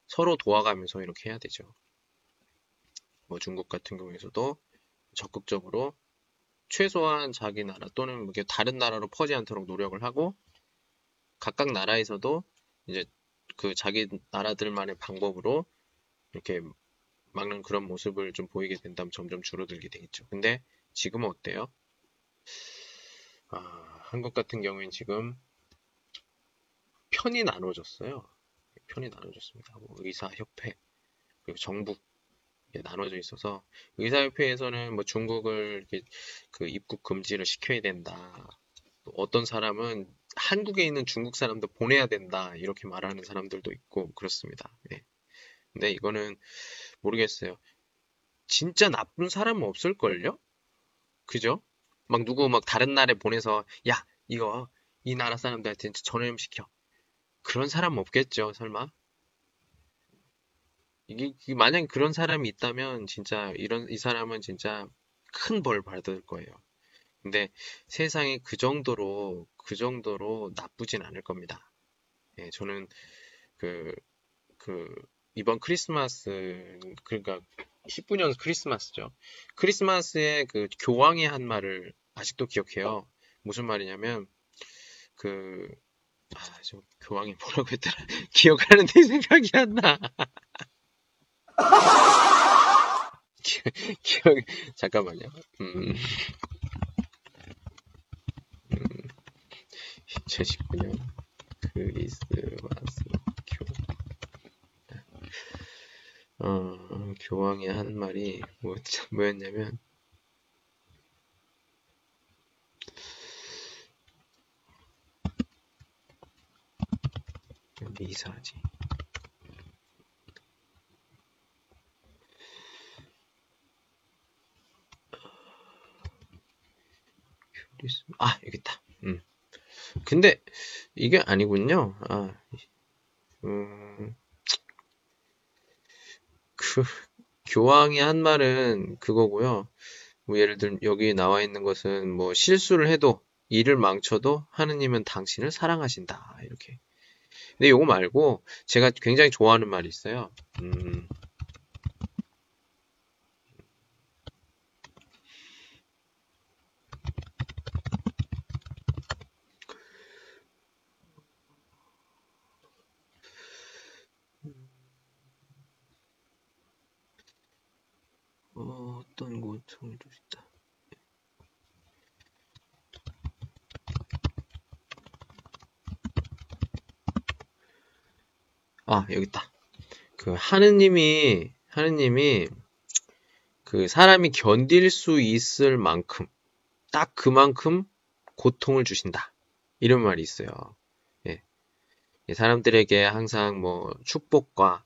서로 도와가면서 이렇게 해야 되죠. 뭐 중국 같은 경우에서도 적극적으로 최소한 자기 나라 또는 다른 나라로 퍼지 않도록 노력을 하고 각각 나라에서도 이제 그 자기 나라들만의 방법으로 이렇게 막는 그런 모습을 좀 보이게 된다면 점점 줄어들게 되겠죠. 근데 지금은 어때요? 아, 한국 같은 경우엔 지금 편이 나눠졌어요. 편이 나눠졌습니다. 뭐 의사협회 그리고 정부 나눠져 있어서 의사협회에서는 뭐 중국을 그 입국 금지를 시켜야 된다. 어떤 사람은 한국에 있는 중국 사람도 보내야 된다 이렇게 말하는 사람들도 있고 그렇습니다. 예. 근데 이거는 모르겠어요. 진짜 나쁜 사람은 없을걸요? 그죠? 막 누구 막 다른 나라에 보내서 야 이거 이 나라 사람들한테 전염 시켜. 그런 사람 없겠죠, 설마? 이게, 만약에 그런 사람이 있다면 진짜 이런 이 사람은 진짜 큰 벌 받을 거예요. 근데 세상이 그 정도로 그 정도로 나쁘진 않을 겁니다. 예, 저는 그, 그, 이번 크리스마스, 그러니까 19년 크리스마스죠. 크리스마스에 그 교황이 한 말을 아직도 기억해요. 무슨 말이냐면, 그, 아, 저 교황이 뭐라고 했더라. 기억하는데 생각이 안 나. 기억, 잠깐만요. 음. 음. 2019년 크리스마스 교, 어, 교황이 한 말이 뭐, 뭐였냐면, 이사지. 아, 여기 있다. 음. 근데 이게 아니군요. 아, 음, 그 교황이 한 말은 그거고요. 뭐 예를 들면 여기 나와 있는 것은 뭐 실수를 해도 일을 망쳐도 하느님은 당신을 사랑하신다. 이렇게. 근데 요거 말고 제가 굉장히 좋아하는 말이 있어요. 음, 어, 어떤 고통을 줄수 있다. 아, 여기 있다. 그 하느님이 하느님이 그 사람이 견딜 수 있을 만큼 딱 그만큼 고통을 주신다. 이런 말이 있어요. 예. 사람들에게 항상 뭐 축복과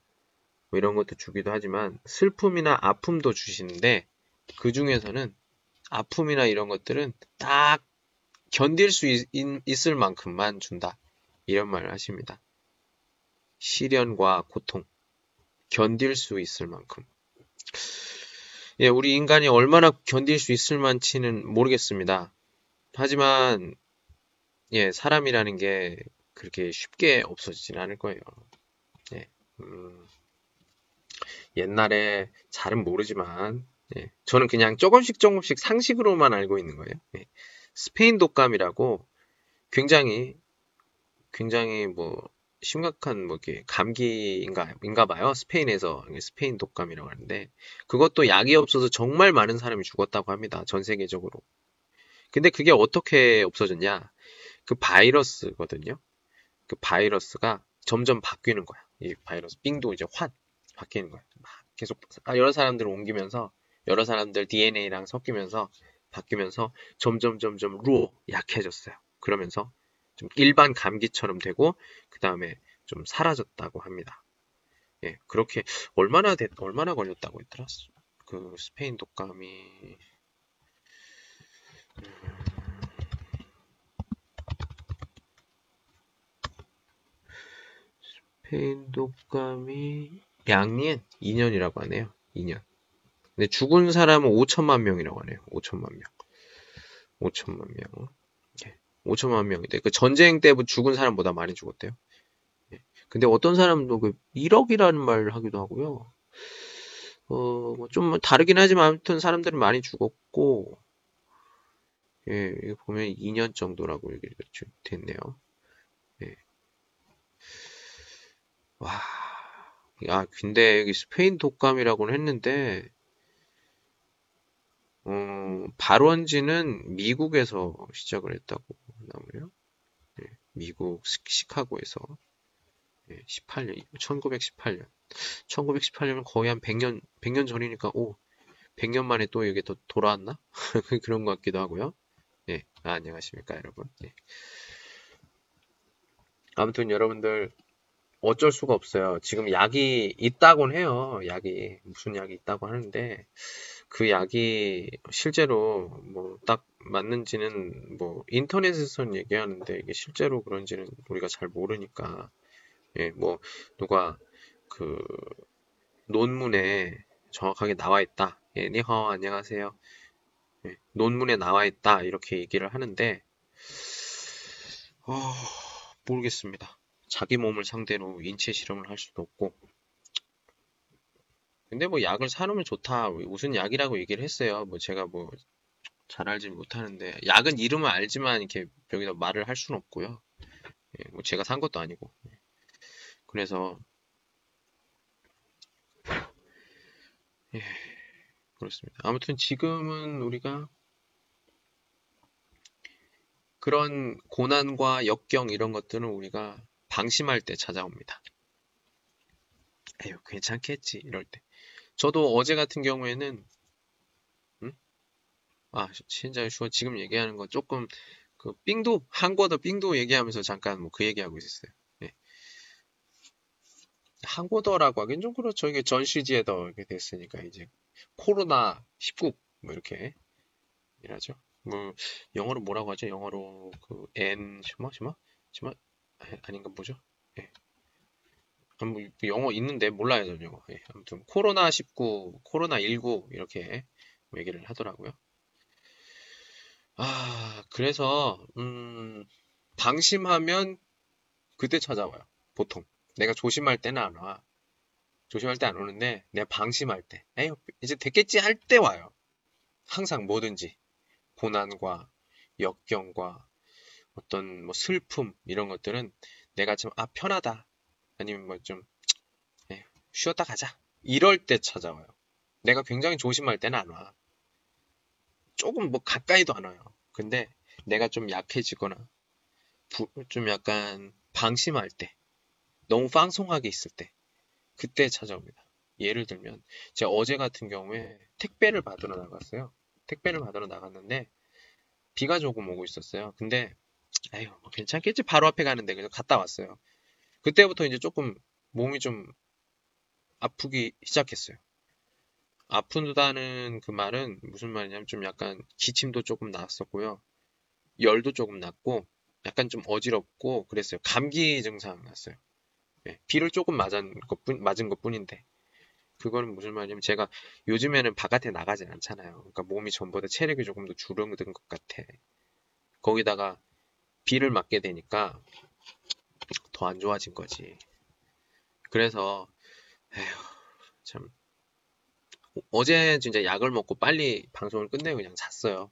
뭐 이런 것도 주기도 하지만 슬픔이나 아픔도 주시는데 그 중에서는 아픔이나 이런 것들은 딱 견딜 수 있, 있을 만큼만 준다. 이런 말을 하십니다. 시련과 고통, 견딜 수 있을 만큼. 예, 우리 인간이 얼마나 견딜 수 있을 만치는 모르겠습니다. 하지만, 예, 사람이라는 게 그렇게 쉽게 없어지진 않을 거예요. 예, 음, 옛날에 잘은 모르지만, 예, 저는 그냥 조금씩 조금씩 상식으로만 알고 있는 거예요. 예, 스페인 독감이라고 굉장히, 굉장히 뭐, 심각한 뭐 이렇게 감기인가 인가 봐요. 스페인에서 스페인 독감이라고 하는데 그것도 약이 없어서 정말 많은 사람이 죽었다고 합니다. 전 세계적으로. 근데 그게 어떻게 없어졌냐? 그 바이러스거든요. 그 바이러스가 점점 바뀌는 거야. 이 바이러스 빙도 이제 확 바뀌는 거야. 막 계속 아, 여러 사람들을 옮기면서 여러 사람들 DNA랑 섞이면서 바뀌면서 점점 점점 루어 약해졌어요. 그러면서 좀 일반 감기처럼 되고 그 다음에 좀 사라졌다고 합니다. 예, 그렇게 얼마나 됐, 얼마나 걸렸다고 했더라? 그 스페인 독감이 음... 스페인 독감이 양년 2년이라고 하네요. 2년. 근데 죽은 사람은 5천만 명이라고 하네요. 5천만 명. 5천만 명. 5천만 명인데 그 전쟁 때 죽은 사람보다 많이 죽었대요. 예. 근데 어떤 사람도 그 1억이라는 말을 하기도 하고요. 어, 뭐좀 다르긴 하지만 아무튼 사람들은 많이 죽었고, 예, 보면 2년 정도라고 얘기가 됐네요. 예. 와, 아, 근데 여기 스페인 독감이라고는 했는데, 어, 발원지는 미국에서 시작을 했다고 나오네요. 네, 미국 시카고에서 네, 18년, 1918년. 1918년은 거의 한 100년, 100년 전이니까, 오, 100년 만에 또 이게 또 돌아왔나? 그런 것 같기도 하고요. 네, 아, 안녕하십니까, 여러분. 네. 아무튼 여러분들 어쩔 수가 없어요. 지금 약이 있다곤 해요. 약이 무슨 약이 있다고 하는데 그 약이 실제로 뭐 딱 맞는지는 뭐 인터넷에서는 얘기하는데 이게 실제로 그런지는 우리가 잘 모르니까 예, 뭐 누가 그 논문에 정확하게 나와 있다. 예, 니허 안녕하세요. 예, 논문에 나와 있다 이렇게 얘기를 하는데 어, 모르겠습니다. 자기 몸을 상대로 인체 실험을 할 수도 없고 근데 뭐 약을 사놓으면 좋다 무슨 약이라고 얘기를 했어요. 뭐 제가 뭐 잘 알지 못하는데 약은 이름을 알지만 이렇게 여기다 말을 할 수는 없고요. 예, 뭐 제가 산 것도 아니고 그래서 예, 그렇습니다. 아무튼 지금은 우리가 그런 고난과 역경 이런 것들은 우리가 방심할 때 찾아옵니다. 에휴, 괜찮겠지, 이럴 때. 저도 어제 같은 경우에는, 응? 아, 신자 슈어 지금 얘기하는 거 조금, 그, 삥도, 한국어 삥도 얘기하면서 잠깐 뭐 그 얘기하고 있었어요. 네. 한국어라고 하긴 좀 그렇죠. 이게 전시지에더 이렇게 됐으니까, 이제, 코로나 19, 뭐 이렇게, 이라죠. 뭐, 영어로 뭐라고 하죠? 영어로, 그, N, 뭐, 뭐, 뭐, 아닌가 뭐죠? 예. 뭐 영어 있는데 몰라요, 저 영어. 예. 아무튼 코로나 19, 코로나 19 이렇게 뭐 얘기를 하더라고요. 아, 그래서 음, 방심하면 그때 찾아와요. 보통. 내가 조심할 때는 안 와. 조심할 때 안 오는데 내가 방심할 때, 에이, 이제 됐겠지 할 때 와요. 항상 뭐든지 고난과 역경과 어떤 뭐 슬픔 이런 것들은 내가 좀아 편하다 아니면 뭐좀 예, 쉬었다 가자 이럴 때 찾아와요. 내가 굉장히 조심할 때는 안 와. 조금 뭐 가까이도 안 와요. 근데 내가 좀 약해지거나 부, 좀 약간 방심할 때 너무 방송하게 있을 때 그때 찾아옵니다. 예를 들면 제가 어제 같은 경우에 택배를 받으러 나갔어요. 택배를 받으러 나갔는데 비가 조금 오고 있었어요. 근데 에휴, 뭐 괜찮겠지. 바로 앞에 가는데 그래서 갔다 왔어요. 그때부터 이제 조금 몸이 좀 아프기 시작했어요. 아프다는 그 말은 무슨 말이냐면 좀 약간 기침도 조금 났었고요. 열도 조금 났고 약간 좀 어지럽고 그랬어요. 감기 증상 났어요. 네, 비를 조금 맞은 것뿐 맞은 것뿐인데 그거는 무슨 말이냐면 제가 요즘에는 바깥에 나가지 않잖아요. 그러니까 몸이 전보다 체력이 조금 더 줄어든 것 같아. 거기다가 비를 맞게 되니까 더 안 좋아진 거지. 그래서 에휴 참 어제 진짜 약을 먹고 빨리 방송을 끝내고 그냥 잤어요.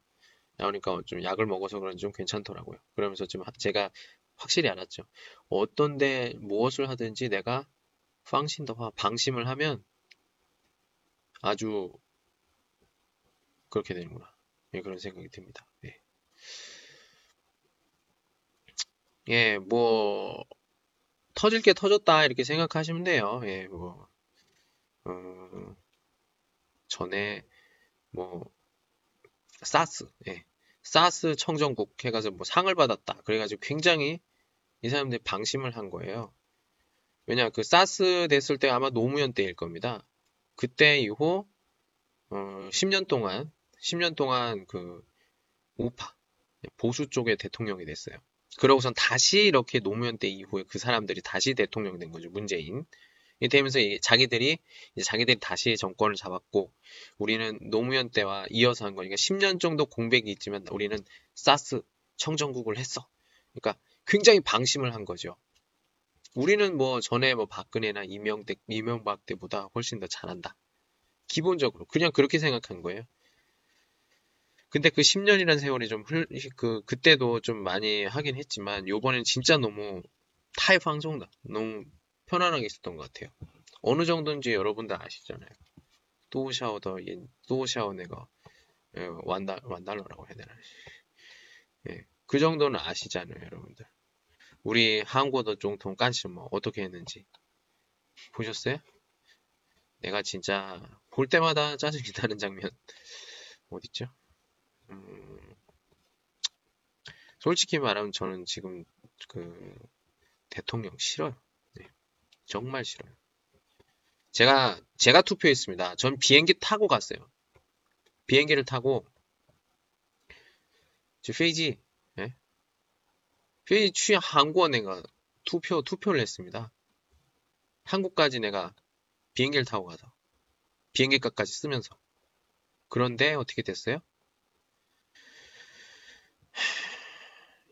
그러니까 좀 약을 먹어서 그런지 좀 괜찮더라고요. 그러면서 좀 제가 확실히 알았죠. 어떤데 무엇을 하든지 내가 방신더화 방심을 하면 아주 그렇게 되는구나. 네, 그런 생각이 듭니다. 네. 예, 뭐, 터질 게 터졌다, 이렇게 생각하시면 돼요. 예, 뭐, 어, 전에, 뭐, 사스, 예, 사스 청정국 해가지고 뭐 상을 받았다. 그래가지고 굉장히 이 사람들이 방심을 한 거예요. 왜냐, 그 사스 됐을 때 아마 노무현 때일 겁니다. 그때 이후, 어, 10년 동안, 10년 동안 그, 우파, 보수 쪽의 대통령이 됐어요. 그러고선 다시 이렇게 노무현 때 이후에 그 사람들이 다시 대통령 된 거죠. 문재인. 이 되면서 자기들이 자기들이 다시 정권을 잡았고 우리는 노무현 때와 이어서 한 거니까 10년 정도 공백이 있지만 우리는 사스 청정국을 했어. 그러니까 굉장히 방심을 한 거죠. 우리는 뭐 전에 뭐 박근혜나 이명박 때보다 훨씬 더 잘한다. 기본적으로 그냥 그렇게 생각한 거예요. 근데 그 10년이라는 세월이 좀 흘, 그, 그때도 좀 많이 하긴 했지만, 요번엔 진짜 너무 타입 방송다. 너무 편안하게 있었던 것 같아요. 어느 정도인지 여러분들 아시잖아요. 또 샤워 더, 또 샤워 내가, 예, 완달, 완달러라고 해야 되나. 예, 그 정도는 아시잖아요, 여러분들. 우리 한국어 종통 깐시 뭐, 어떻게 했는지. 보셨어요? 내가 진짜 볼 때마다 짜증이 나는 장면 어딨죠? 음, 솔직히 말하면 저는 지금 그 대통령 싫어요. 네. 정말 싫어요. 제가 제가 투표했습니다. 전 비행기 타고 갔어요. 비행기를 타고 坐飞机 예? 飞机去韩国 내가 투표 투표를 했습니다. 한국까지 내가 비행기를 타고 가서 비행기 값까지 쓰면서 그런데 어떻게 됐어요?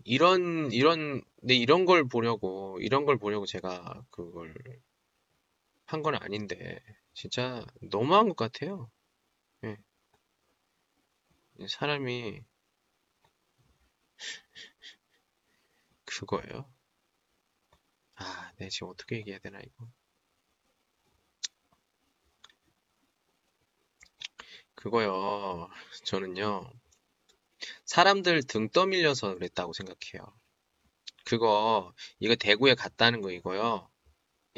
이런 이런 네 이런 걸 보려고 이런 걸 보려고 제가 그걸 한 건 아닌데 진짜 너무한 것 같아요. 예. 사람이 그거예요. 아, 네 지금 어떻게 얘기해야 되나 이거. 그거요. 저는요. 사람들 등 떠밀려서 그랬다고 생각해요. 그거 이거 대구에 갔다는 거 이거요.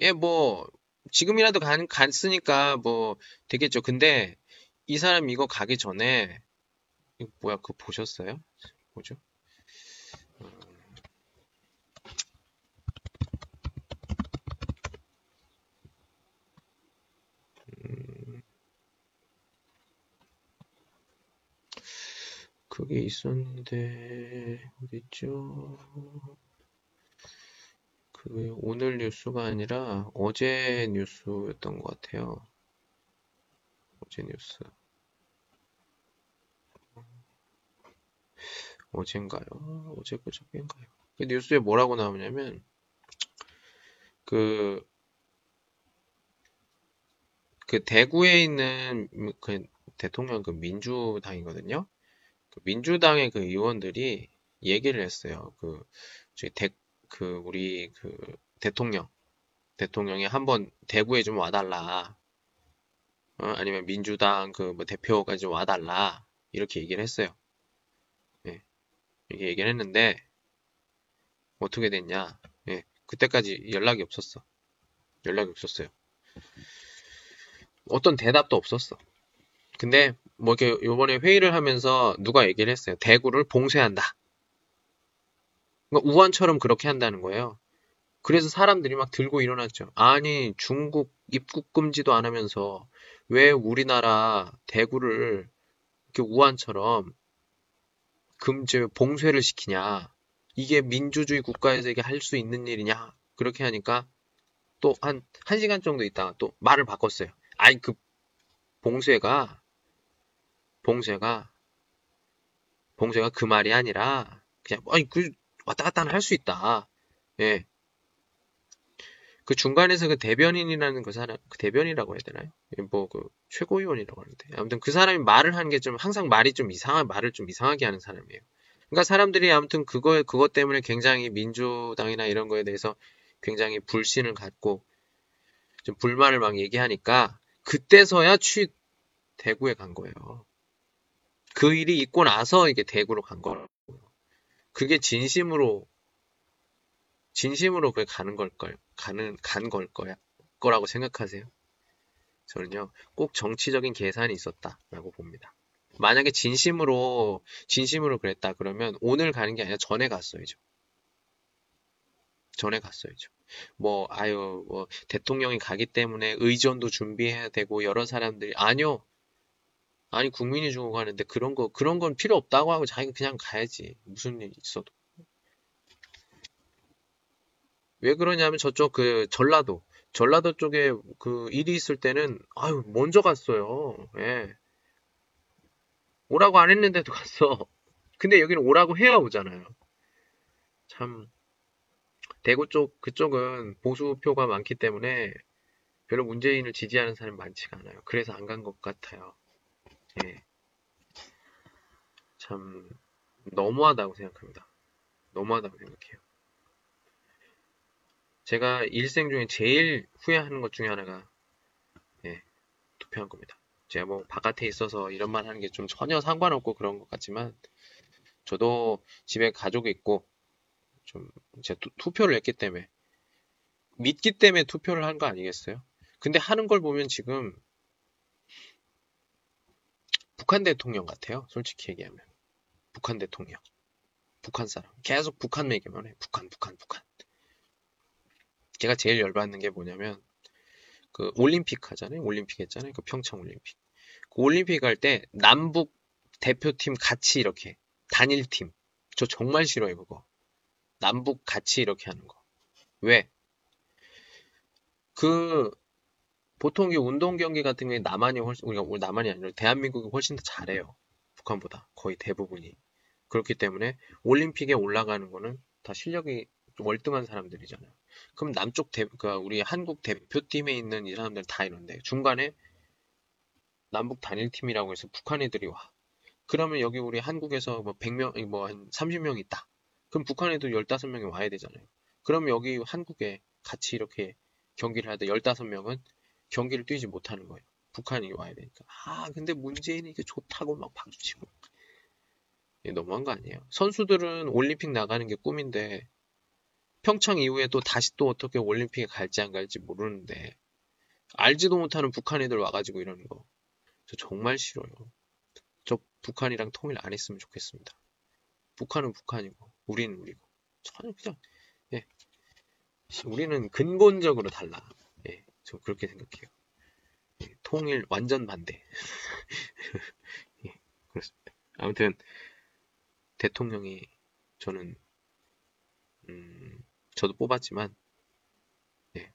예, 뭐 지금이라도 간, 갔으니까 뭐 되겠죠. 근데 이 사람 이거 가기 전에 이거 뭐야 그거 보셨어요? 뭐죠? 그게 있었는데 어딨죠? 그 오늘 뉴스가 아니라 어제 뉴스였던 것 같아요. 어제 뉴스. 어젠가요? 어제 그저께인가요? 그 뉴스에 뭐라고 나오냐면 그, 그 대구에 있는 그 대통령 그 민주당이거든요. 그 민주당의 그 의원들이 얘기를 했어요. 그 대, 그 우리 그 대통령 대통령이 한번 대구에 좀 와달라. 어? 아니면 민주당 그 뭐 대표가 좀 와달라. 이렇게 얘기를 했어요. 예. 이렇게 얘기를 했는데 어떻게 됐냐? 예. 그때까지 연락이 없었어. 연락이 없었어요. 어떤 대답도 없었어. 근데 뭐 이렇게 요번에 회의를 하면서 누가 얘기를 했어요. 대구를 봉쇄한다. 그러니까 우한처럼 그렇게 한다는 거예요. 그래서 사람들이 막 들고 일어났죠. 아니, 중국 입국 금지도 안 하면서 왜 우리나라 대구를 이렇게 우한처럼 금지, 봉쇄를 시키냐. 이게 민주주의 국가에서 이게 할 수 있는 일이냐. 그렇게 하니까 또 한, 한 시간 정도 있다가 또 말을 바꿨어요. 아니, 그 봉쇄가, 봉쇄가, 봉쇄가 그 말이 아니라, 그냥, 아니, 그, 왔다 갔다 할 수 있다. 예. 그 중간에서 그 대변인이라는 그 사람, 그 대변이라고 해야 되나요? 뭐 그 최고위원이라고 하는데. 아무튼 그 사람이 말을 하는 게 좀 항상 말이 좀 이상한, 말을 좀 이상하게 하는 사람이에요. 그러니까 사람들이 아무튼 그거, 그것 때문에 굉장히 민주당이나 이런 거에 대해서 굉장히 불신을 갖고 좀 불만을 막 얘기하니까 그때서야 취, 대구에 간 거예요. 그 일이 있고 나서 이게 대구로 간 거라고요. 그게 진심으로 진심으로 그게 가는 걸까요? 가는 간 걸 거야 거라고 생각하세요? 저는요 꼭 정치적인 계산이 있었다라고 봅니다. 만약에 진심으로 진심으로 그랬다 그러면 오늘 가는 게 아니라 전에 갔어야죠. 전에 갔어야죠. 뭐 아유 뭐 대통령이 가기 때문에 의전도 준비해야 되고 여러 사람들이 아니요. 아니 국민이 주고 가는데 그런 거 그런 건 필요 없다고 하고 자기가 그냥 가야지. 무슨 일 있어도. 왜 그러냐면 저쪽 그 전라도 전라도 쪽에 그 일이 있을 때는 아유 먼저 갔어요. 예. 오라고 안 했는데도 갔어. 근데 여기는 오라고 해야 오잖아요. 참 대구 쪽 그쪽은 보수표가 많기 때문에 별로 문재인을 지지하는 사람이 많지가 않아요. 그래서 안 간 것 같아요. 예. 참 너무하다고 생각합니다. 너무하다고 생각해요. 제가 일생 중에 제일 후회하는 것 중에 하나가 예, 투표한 겁니다. 제가 뭐 바깥에 있어서 이런 말 하는 게 좀 전혀 상관없고 그런 것 같지만 저도 집에 가족이 있고 좀 제가 투, 표를 했기 때문에 믿기 때문에 투표를 한 거 아니겠어요? 근데 하는 걸 보면 지금 북한 대통령 같아요. 솔직히 얘기하면 북한 대통령, 북한 사람 계속 북한 얘기만 해. 북한, 북한, 북한. 제가 제일 열받는 게 뭐냐면 그 올림픽 하잖아요. 올림픽 했잖아요. 그 평창 올림픽. 그 올림픽 할 때 남북 대표팀 같이 이렇게 단일팀. 저 정말 싫어요, 그거. 남북 같이 이렇게 하는 거. 왜? 그 보통 이 운동 경기 같은 경우에 남한이 훨씬 우리가 남한이 아니라 대한민국이 훨씬 더 잘해요. 북한보다 거의 대부분이. 그렇기 때문에 올림픽에 올라가는 거는 다 실력이 월등한 사람들이잖아요. 그럼 남쪽 대, 그러니까 우리 한국 대표팀에 있는 이 사람들 다 이런데 중간에 남북 단일팀이라고 해서 북한 애들이 와. 그러면 여기 우리 한국에서 뭐 100명, 뭐 한 30명 있다. 그럼 북한 애도 15명이 와야 되잖아요. 그럼 여기 한국에 같이 이렇게 경기를 하다 15명은 경기를 뛰지 못하는 거예요. 북한이 와야 되니까. 아, 근데 문재인이 이게 좋다고 막 박수치고. 너무한 거 아니에요. 선수들은 올림픽 나가는 게 꿈인데 평창 이후에 또 다시 또 어떻게 올림픽에 갈지 안 갈지 모르는데 알지도 못하는 북한 애들 와가지고 이러는 거. 저 정말 싫어요. 저 북한이랑 통일 안 했으면 좋겠습니다. 북한은 북한이고 우리는 우리고 전혀 그냥 예. 우리는 근본적으로 달라. 예. 저 그렇게 생각해요. 예. 통일 완전 반대. 예. 그렇습니다. 아무튼 대통령이 저는 음, 저도 뽑았지만 예.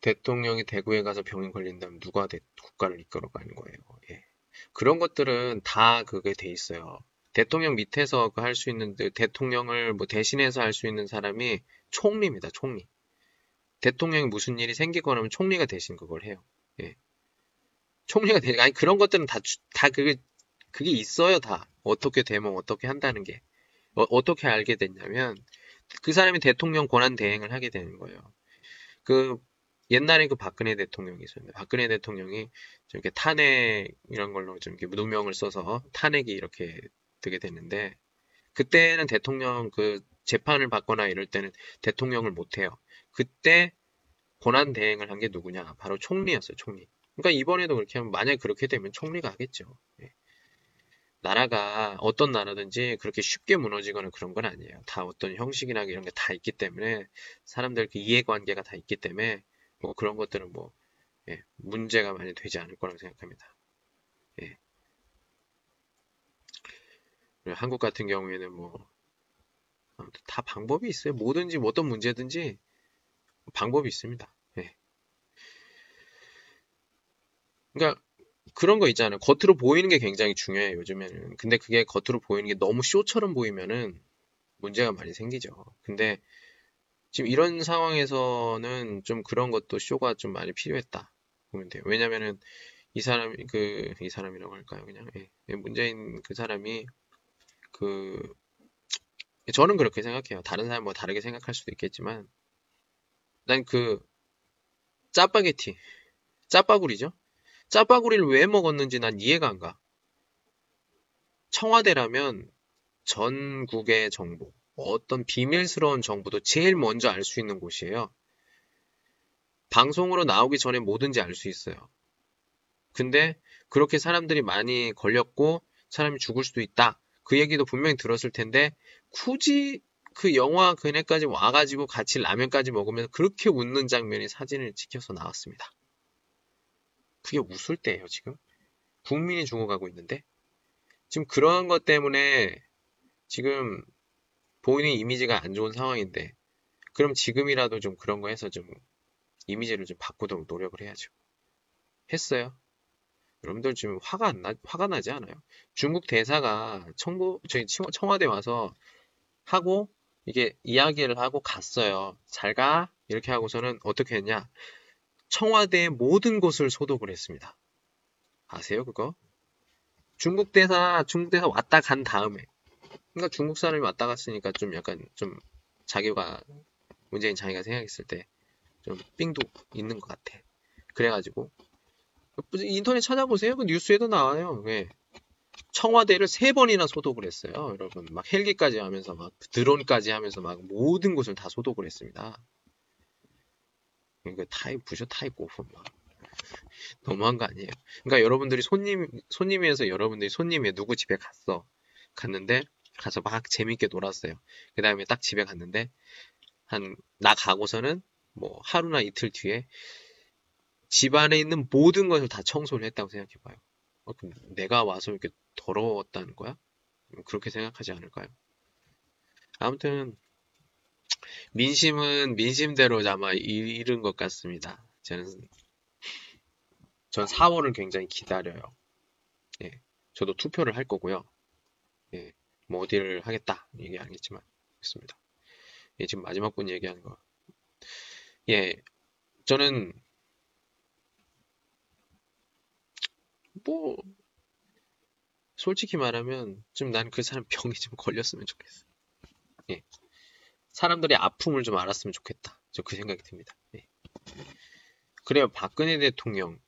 대통령이 대구에 가서 병인 걸린다면 누가 대, 국가를 이끌어가는 거예요. 예. 그런 것들은 다 그게 돼 있어요. 대통령 밑에서 그할수 있는 대통령을 뭐 대신해서 할 수 있는 사람이 총리입니다. 총리. 대통령이 무슨 일이 생기거나 하면 총리가 대신 그걸 해요. 예. 총리가 되니까 아니 그런 것들은 다 다 그게 그게 있어요 다 어떻게 되면 어떻게 한다는 게 어, 떻게 알게 됐냐면 그 사람이 대통령 권한 대행을 하게 되는 거예요. 그 옛날에 그 박근혜 대통령이 있었는데 박근혜 대통령이 좀 이렇게 탄핵 이런 걸로 좀 이렇게 누명을 써서 탄핵이 이렇게 되게 됐는데 그때는 대통령 그 재판을 받거나 이럴 때는 대통령을 못 해요. 그때 권한 대행을 한 게 누구냐? 바로 총리였어요, 총리. 그러니까 이번에도 그렇게 하면 만약 그렇게 되면 총리가 하겠죠. 예. 나라가 어떤 나라든지 그렇게 쉽게 무너지거나 그런 건 아니에요. 다 어떤 형식이나 이런 게 다 있기 때문에 사람들 그 이해관계가 다 있기 때문에 뭐 그런 것들은 뭐 예, 문제가 많이 되지 않을 거라고 생각합니다. 한국 같은 경우에는 뭐 다 방법이 있어요. 뭐든지 뭐 어떤 문제든지 방법이 있습니다. 예. 그러니까 그런 거 있잖아요. 겉으로 보이는 게 굉장히 중요해요, 요즘에는. 근데 그게 겉으로 보이는 게 너무 쇼처럼 보이면은 문제가 많이 생기죠. 근데 지금 이런 상황에서는 좀 그런 것도 쇼가 좀 많이 필요했다. 보면 돼요. 왜냐면은 이 사람, 그, 이 사람이라고 할까요? 그냥, 예. 예 문재인 그 사람이 그, 저는 그렇게 생각해요. 다른 사람 뭐 다르게 생각할 수도 있겠지만, 난 그, 짜파게티, 짜파구리죠? 짜파구리를 왜 먹었는지 난 이해가 안 가. 청와대라면 전국의 정보, 어떤 비밀스러운 정보도 제일 먼저 알 수 있는 곳이에요. 방송으로 나오기 전에 뭐든지 알 수 있어요. 근데 그렇게 사람들이 많이 걸렸고 사람이 죽을 수도 있다. 그 얘기도 분명히 들었을 텐데 굳이 그 영화 그네까지 와가지고 같이 라면까지 먹으면서 그렇게 웃는 장면이 사진을 찍혀서 나왔습니다. 그게 웃을 때예요, 지금. 국민이 죽어가고 있는데. 지금 그런 것 때문에 지금 본인 이미지가 안 좋은 상황인데 그럼 지금이라도 좀 그런 거 해서 좀 이미지를 좀 바꾸도록 노력을 해야죠. 했어요. 여러분들 지금 화가 안 나, 화가 나지 않아요? 중국 대사가 청구, 저희 청와대 와서 하고 이게 이야기를 하고 갔어요. 잘 가. 이렇게 하고서는 어떻게 했냐? 청와대의 모든 곳을 소독을 했습니다. 아세요, 그거? 중국 대사, 중국 대사 왔다 간 다음에. 그러니까 중국 사람이 왔다 갔으니까 좀 약간 좀 자기가, 문재인 자기가 생각했을 때 좀 삥도 있는 것 같아. 그래가지고, 인터넷 찾아보세요. 그 뉴스에도 나와요. 왜? 청와대를 세 번이나 소독을 했어요. 여러분. 막 헬기까지 하면서 막 드론까지 하면서 막 모든 곳을 다 소독을 했습니다. 그러니까 타입 부셔 타입 오픈 막 너무한 거 아니에요. 그러니까 여러분들이 손님 손님이어서 여러분들이 손님이 누구 집에 갔어 갔는데 가서 막 재밌게 놀았어요. 그 다음에 딱 집에 갔는데 한 나 가고서는 뭐 하루나 이틀 뒤에 집 안에 있는 모든 것을 다 청소를 했다고 생각해봐요. 어, 그럼 내가 와서 이렇게 더러웠다는 거야? 그렇게 생각하지 않을까요? 아무튼 민심은 민심대로 아마 이른 것 같습니다. 저는 전 4월을 굉장히 기다려요. 예, 저도 투표를 할 거고요. 예, 뭐 어디를 하겠다 얘기 아니겠지만 있습니다. 예, 지금 마지막 분 얘기하는 거. 예, 저는 뭐 솔직히 말하면 좀 난 그 사람 병이 좀 걸렸으면 좋겠어. 예, 사람들의 아픔을 좀 알았으면 좋겠다. 저 그 생각이 듭니다. 예. 그래요, 박근혜 대통령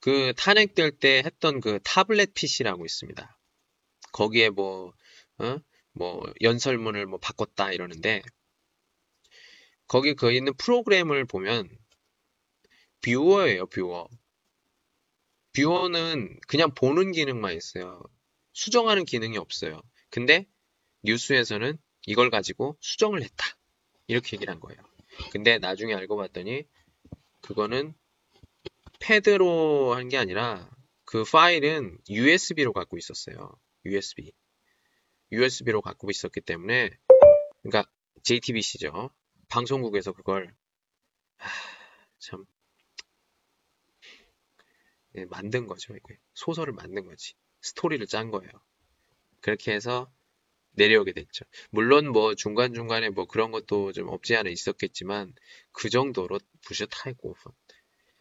그 탄핵될 때 했던 그 타블렛 PC라고 있습니다. 거기에 뭐, 어? 뭐, 연설문을 뭐 바꿨다 이러는데, 거기 그 있는 프로그램을 보면, 뷰어예요, 뷰어. 뷰어는 그냥 보는 기능만 있어요. 수정하는 기능이 없어요. 근데 뉴스에서는 이걸 가지고 수정을 했다. 이렇게 얘기를 한 거예요. 근데 나중에 알고 봤더니 그거는 패드로 한 게 아니라 그 파일은 USB로 갖고 있었어요. USB. USB로 갖고 있었기 때문에 그러니까 JTBC죠. 방송국에서 그걸 하, 참 예, 만든 거죠. 소설을 만든 거지. 스토리를 짠 거예요. 그렇게 해서 내려오게 됐죠. 물론 뭐 중간중간에 뭐 그런 것도 좀 없지 않아 있었겠지만 그 정도로 부셔 타이고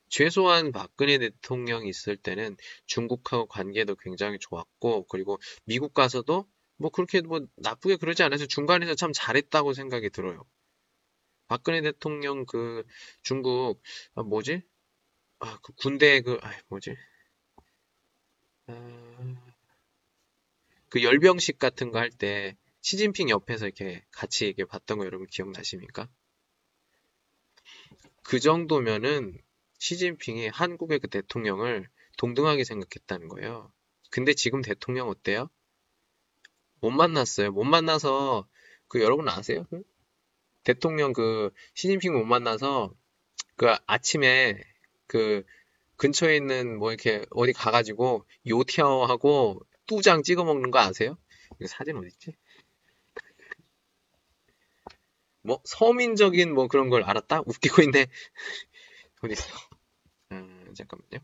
최소한 박근혜 대통령이 있을 때는 중국하고 관계도 굉장히 좋았고 그리고 미국 가서도 뭐 그렇게 뭐 나쁘게 그러지 않아서 중간에서 참 잘했다고 생각이 들어요. 박근혜 대통령 그 중국 아 뭐지? 아 그 군대 그 아, 뭐지? 아, 그 열병식 같은 거 할 때 시진핑 옆에서 이렇게 같이 이렇게 봤던 거 여러분 기억나십니까? 그 정도면은 시진핑이 한국의 그 대통령을 동등하게 생각했다는 거예요. 근데 지금 대통령 어때요? 못 만났어요. 못 만나서 그 여러분 아세요? 그 대통령 그 시진핑 못 만나서 그 아침에 그 근처에 있는 뭐 이렇게 어디 가가지고 요티아오하고 뚜장 찍어 먹는 거 아세요? 이거 사진 어딨지? 뭐 서민적인 뭐 그런 걸 알았다? 웃기고 있네. 어딨어? 음, 잠깐만요.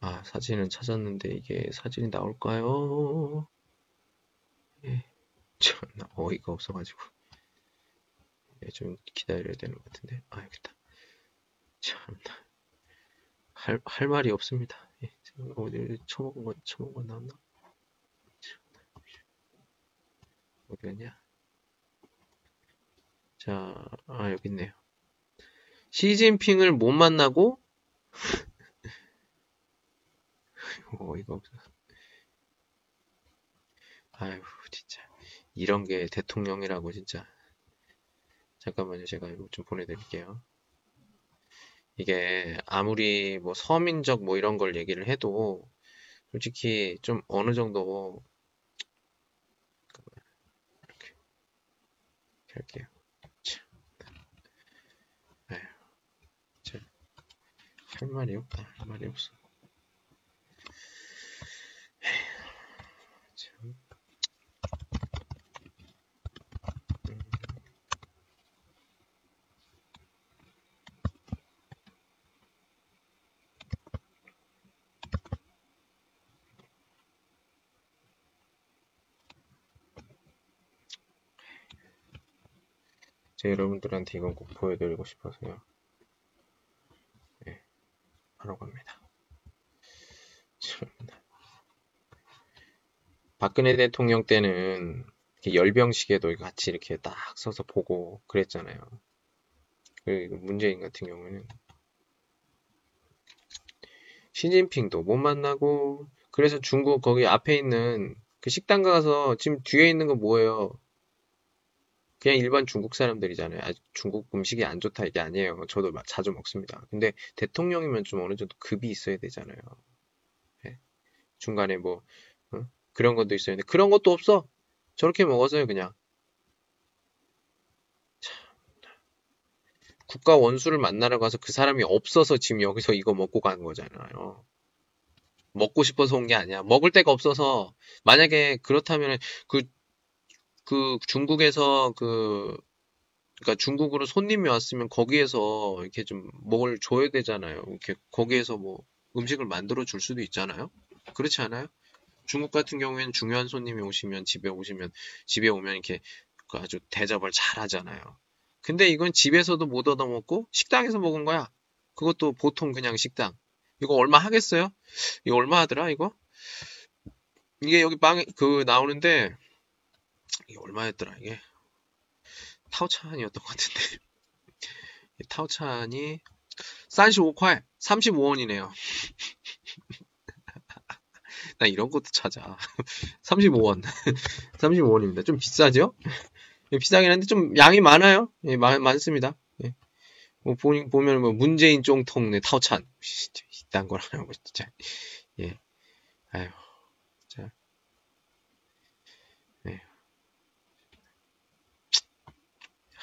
아, 사진은 찾았는데 이게 사진이 나올까요? 예, 참나 어이가 없어가지고 예, 좀 기다려야 되는 것 같은데 아 여기다 참나 할, 할 말이 없습니다 예, 어디 처먹은 거 처먹은 거 나왔나? 참나. 어디 갔냐? 자, 아 여기 있네요 시진핑을 못 만나고 어이가 없어. 아유, 진짜. 이런 게 대통령이라고, 진짜. 잠깐만요. 제가 이거 좀 보내드릴게요. 이게 아무리 뭐 서민적 뭐 이런 걸 얘기를 해도 솔직히 좀 어느 정도 이렇게, 이렇게 할게요. 할 말이 없다. 할 말이 없어. 제 여러분들한테 이건 꼭 보여드리고 싶어서요. 네, 하러 갑니다. 박근혜 대통령 때는 열병식에도 같이 이렇게 딱 서서 보고 그랬잖아요. 그리고 문재인 같은 경우에는 시진핑도 못 만나고 그래서 중국 거기 앞에 있는 그 식당 가서 지금 뒤에 있는 거 뭐예요? 그냥 일반 중국 사람들이잖아요. 아, 중국 음식이 안 좋다 이게 아니에요. 저도 자주 먹습니다. 근데 대통령이면 좀 어느 정도 급이 있어야 되잖아요. 네? 중간에 뭐 어? 그런 것도 있어야 되는데 그런 것도 없어. 저렇게 먹었어요 그냥. 참. 국가 원수를 만나러 가서 그 사람이 없어서 지금 여기서 이거 먹고 가는 거잖아요. 먹고 싶어서 온 게 아니야. 먹을 데가 없어서 만약에 그렇다면 그 그 중국에서 그 그러니까 중국으로 손님이 왔으면 거기에서 이렇게 좀 뭘 줘야 되잖아요. 이렇게 거기에서 뭐 음식을 만들어 줄 수도 있잖아요. 그렇지 않아요? 중국 같은 경우에는 중요한 손님이 오시면 집에 오시면 집에 오면 이렇게 그 아주 대접을 잘 하잖아요. 근데 이건 집에서도 못 얻어먹고 식당에서 먹은 거야. 그것도 보통 그냥 식당. 이거 얼마 하겠어요? 이거 얼마 하더라 이거? 이게 여기 빵에 그 나오는데 이게 얼마였더라 이게? 타오찬이었던 것 같은데. 타오찬이 35콰 35원이네요. 나 이런 것도 찾아. 35원. 35원입니다. 좀 비싸죠? 예, 비싸긴 한데 좀 양이 많아요. 예, 많, 많습니다. 예. 뭐 보, 보면 뭐 문재인 쫑통 네 타오찬. 이딴 거라고 진짜. 예. 아유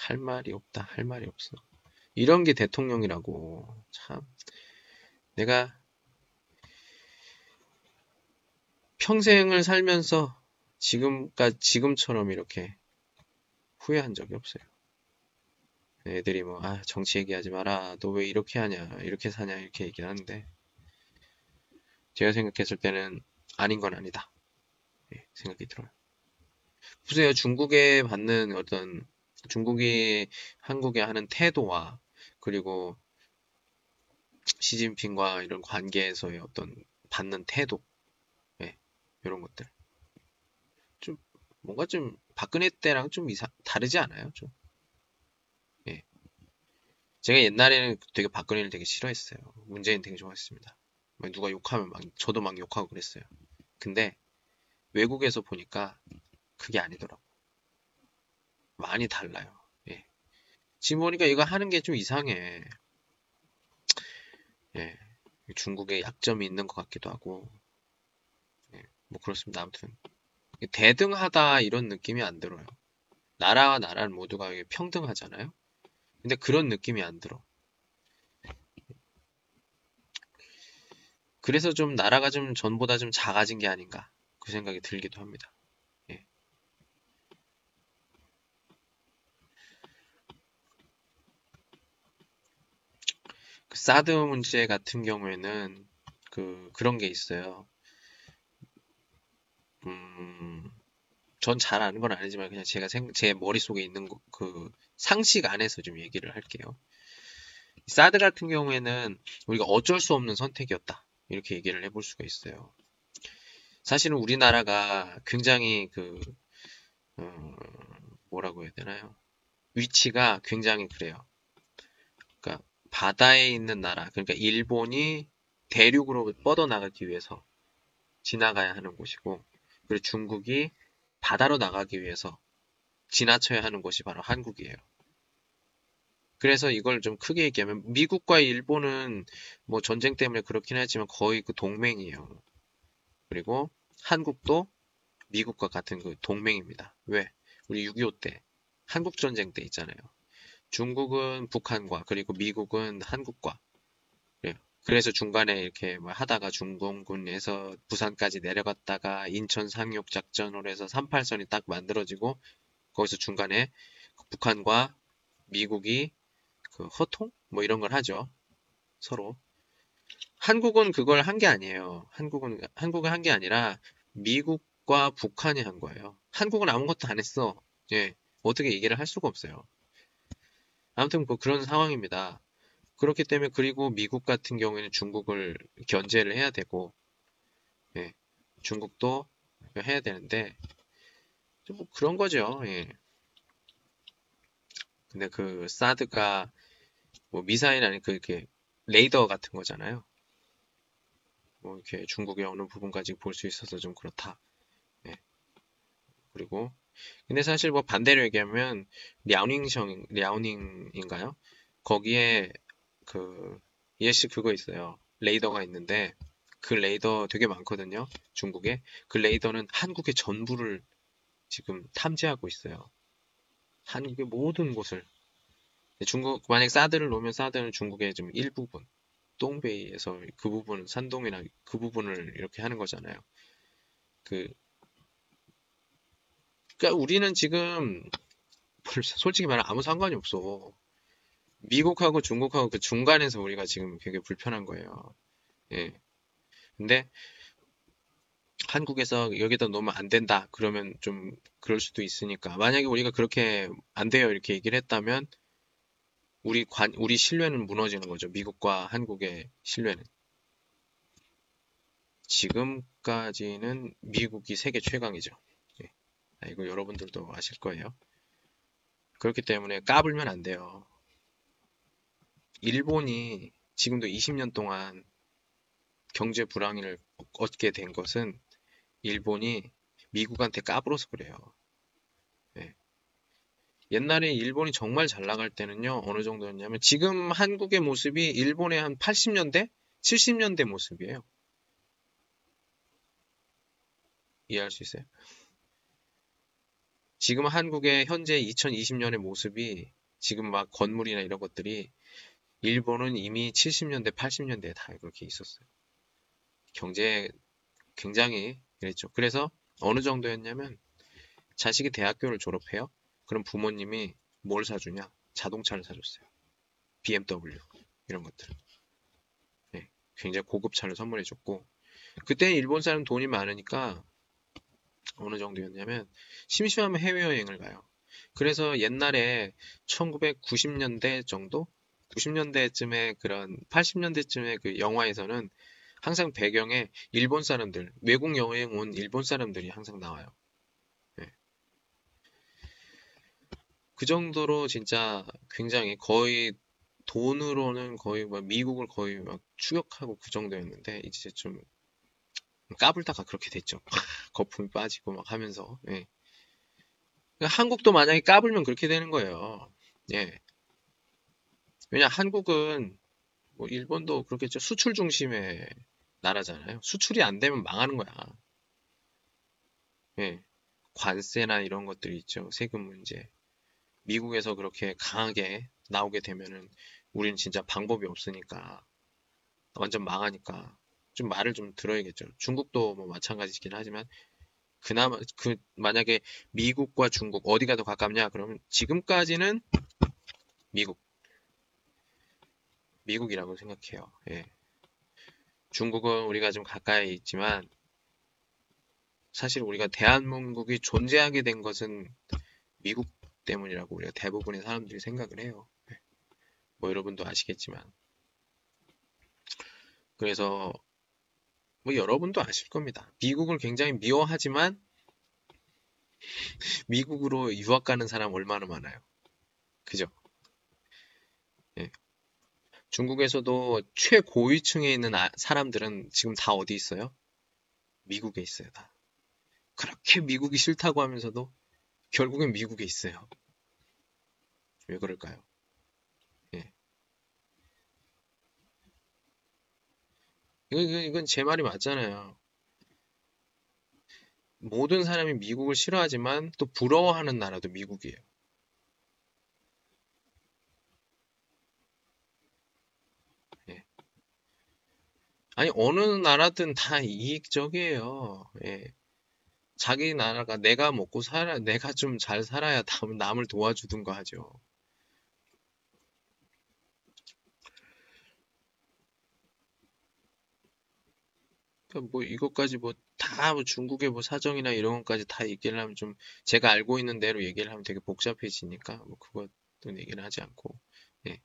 할 말이 없다. 할 말이 없어. 이런 게 대통령이라고. 참. 내가 평생을 살면서 지금까지, 지금처럼 이렇게 후회한 적이 없어요. 애들이 뭐, 아, 정치 얘기하지 마라. 너 왜 이렇게 하냐. 이렇게 사냐. 이렇게 얘기를 하는데. 제가 생각했을 때는 아닌 건 아니다. 네, 생각이 들어요. 보세요. 중국에 받는 어떤 중국이 한국에 하는 태도와 그리고 시진핑과 이런 관계에서의 어떤 받는 태도, 예, 이런 것들. 좀, 뭔가 좀, 박근혜 때랑 좀 이상, 다르지 않아요? 좀. 예. 제가 옛날에는 되게 박근혜를 되게 싫어했어요. 문재인 되게 좋아했습니다. 누가 욕하면 막, 저도 막 욕하고 그랬어요. 근데, 외국에서 보니까 그게 아니더라고. 많이 달라요. 예. 지금 보니까 이거 하는 게 좀 이상해. 예. 중국에 약점이 있는 것 같기도 하고. 예. 뭐 그렇습니다. 아무튼. 대등하다 이런 느낌이 안 들어요. 나라와 나라는 모두가 평등하잖아요. 근데 그런 느낌이 안 들어. 그래서 좀 나라가 좀 전보다 좀 작아진 게 아닌가 그 생각이 들기도 합니다. 사드 문제 같은 경우에는 그 그런 게 있어요. 음, 전 잘 아는 건 아니지만 그냥 제가 생, 제 머릿속에 있는 거, 그 상식 안에서 좀 얘기를 할게요. 사드 같은 경우에는 우리가 어쩔 수 없는 선택이었다. 이렇게 얘기를 해볼 수가 있어요. 사실은 우리나라가 굉장히 그, 음, 뭐라고 해야 되나요? 위치가 굉장히 그래요. 바다에 있는 나라, 그러니까 일본이 대륙으로 뻗어나가기 위해서 지나가야 하는 곳이고, 그리고 중국이 바다로 나가기 위해서 지나쳐야 하는 곳이 바로 한국이에요. 그래서 이걸 좀 크게 얘기하면 미국과 일본은 뭐 전쟁 때문에 그렇긴 하지만 거의 그 동맹이에요. 그리고 한국도 미국과 같은 그 동맹입니다. 왜? 우리 6.25 때 한국 전쟁 때 있잖아요. 중국은 북한과 그리고 미국은 한국과 그래요. 그래서 중간에 이렇게 뭐 하다가 중공군에서 부산까지 내려갔다가 인천 상륙 작전으로 해서 38선이 딱 만들어지고 거기서 중간에 북한과 미국이 그 허통 뭐 이런 걸 하죠. 서로. 한국은 그걸 한 게 아니에요. 한국은 한국은 한 게 아니라 미국과 북한이 한 거예요. 한국은 아무것도 안 했어. 예. 어떻게 얘기를 할 수가 없어요. 아무튼 뭐 그런 상황입니다. 그렇기 때문에 그리고 미국 같은 경우에는 중국을 견제를 해야 되고 예, 중국도 해야 되는데 뭐 그런 거죠. 예. 근데 그 사드가 뭐 미사일 아니 그 이렇게 레이더 같은 거잖아요. 뭐 이렇게 중국의 어느 부분까지 볼 수 있어서 좀 그렇다. 예. 그리고 근데 사실 뭐 반대로 얘기하면 랴오닝성 랴오닝인가요? 거기에 그 예시 그거 있어요. 레이더가 있는데 그 레이더 되게 많거든요. 중국에. 그 레이더는 한국의 전부를 지금 탐지하고 있어요. 한국의 모든 곳을. 중국, 만약 사드를 놓으면 사드는 중국의 좀 일부분, 동베이에서 그 부분, 산동이나 그 부분을 이렇게 하는 거잖아요. 그, 그니까 우리는 지금, 솔직히 말하면 아무 상관이 없어. 미국하고 중국하고 그 중간에서 우리가 지금 되게 불편한 거예요. 예. 근데 한국에서 여기다 놓으면 안 된다. 그러면 좀 그럴 수도 있으니까. 만약에 우리가 그렇게 안 돼요. 이렇게 얘기를 했다면 우리 관, 우리 신뢰는 무너지는 거죠. 미국과 한국의 신뢰는. 지금까지는 미국이 세계 최강이죠. 예. 아, 이거 여러분들도 아실 거예요. 그렇기 때문에 까불면 안 돼요. 일본이 지금도 20년 동안 경제 불황을 얻게 된 것은 일본이 미국한테 까불어서 그래요. 네. 옛날에 일본이 정말 잘 나갈 때는요, 어느 정도였냐면, 지금 한국의 모습이 일본의 한 80년대? 70년대 모습이에요. 이해할 수 있어요? 지금 한국의 현재 2020년의 모습이 지금 막 건물이나 이런 것들이 일본은 이미 70년대, 80년대에 다 그렇게 있었어요. 경제 굉장히 그랬죠. 그래서 어느 정도였냐면 자식이 대학교를 졸업해요. 그럼 부모님이 뭘 사주냐? 자동차를 사줬어요. BMW 이런 것들. 네, 굉장히 고급 차를 선물해줬고 그때 일본 사람 돈이 많으니까 어느 정도였냐면 심심하면 해외여행을 가요. 그래서 옛날에 1990년대 정도 90년대쯤에 그런 80년대쯤에 그 영화에서는 항상 배경에 일본 사람들, 외국 여행 온 일본 사람들이 항상 나와요. 네. 그 정도로 진짜 굉장히 거의 돈으로는 거의 막 미국을 거의 막 추격하고 그 정도였는데 이제 좀 까불다가 그렇게 됐죠. 거품이 빠지고 막 하면서. 예. 한국도 만약에 까불면 그렇게 되는 거예요. 예. 왜냐 한국은 뭐 일본도 그렇겠죠. 수출 중심의 나라잖아요. 수출이 안 되면 망하는 거야. 예. 관세나 이런 것들이 있죠. 세금 문제. 미국에서 그렇게 강하게 나오게 되면은 우리는 진짜 방법이 없으니까 완전 망하니까 좀 말을 좀 들어야겠죠. 중국도 뭐 마찬가지긴 하지만 그나마 그 만약에 미국과 중국 어디가 더 가깝냐 그러면 지금까지는 미국 미국이라고 생각해요. 예. 중국은 우리가 좀 가까이 있지만 사실 우리가 대한민국이 존재하게 된 것은 미국 때문이라고 우리가 대부분의 사람들이 생각을 해요. 예. 뭐 여러분도 아시겠지만 그래서 뭐 여러분도 아실 겁니다. 미국을 굉장히 미워하지만 미국으로 유학 가는 사람 얼마나 많아요. 그죠? 예. 중국에서도 최고위층에 있는 아, 사람들은 지금 다 어디 있어요? 미국에 있어요, 다. 그렇게 미국이 싫다고 하면서도 결국엔 미국에 있어요. 왜 그럴까요? 이건, 제 말이 맞잖아요. 모든 사람이 미국을 싫어하지만 또 부러워하는 나라도 미국이에요. 아니, 어느 나라든 다 이익적이에요. 예. 자기 나라가 내가 먹고 살아, 내가 좀 잘 살아야 남, 남을 도와주든가 하죠. 그러니까 뭐 이것까지 뭐 다 뭐 중국의 뭐 사정이나 이런 것까지 다 얘기를 하면 좀 제가 알고 있는 대로 얘기를 하면 되게 복잡해지니까 뭐 그것도 얘기를 하지 않고 예.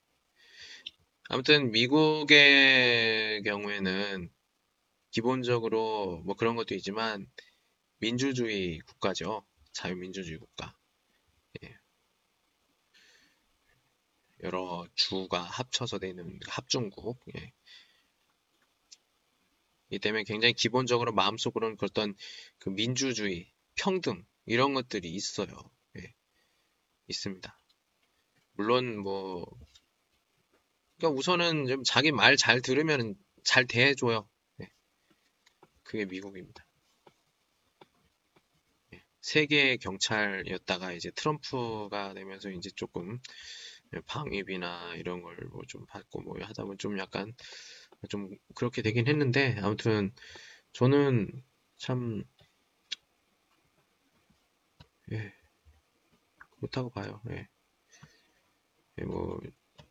아무튼 미국의 경우에는 기본적으로 뭐 그런 것도 있지만 민주주의 국가죠. 자유민주주의 국가. 예. 여러 주가 합쳐서 되는 합중국. 예. 이 때문에 굉장히 기본적으로 마음속으로는 어떤 그 민주주의, 평등 이런 것들이 있어요. 예. 있습니다. 물론 뭐 그러니까 우선은 좀 자기 말 잘 들으면 잘 대해줘요. 예. 그게 미국입니다. 예. 세계 경찰이었다가 이제 트럼프가 되면서 이제 조금 방위비나 이런 걸 뭐 좀 받고 뭐 하다 보면 좀 약간 좀 그렇게 되긴 했는데 아무튼 저는 참 예, 그렇다고 봐요. 예. 예, 뭐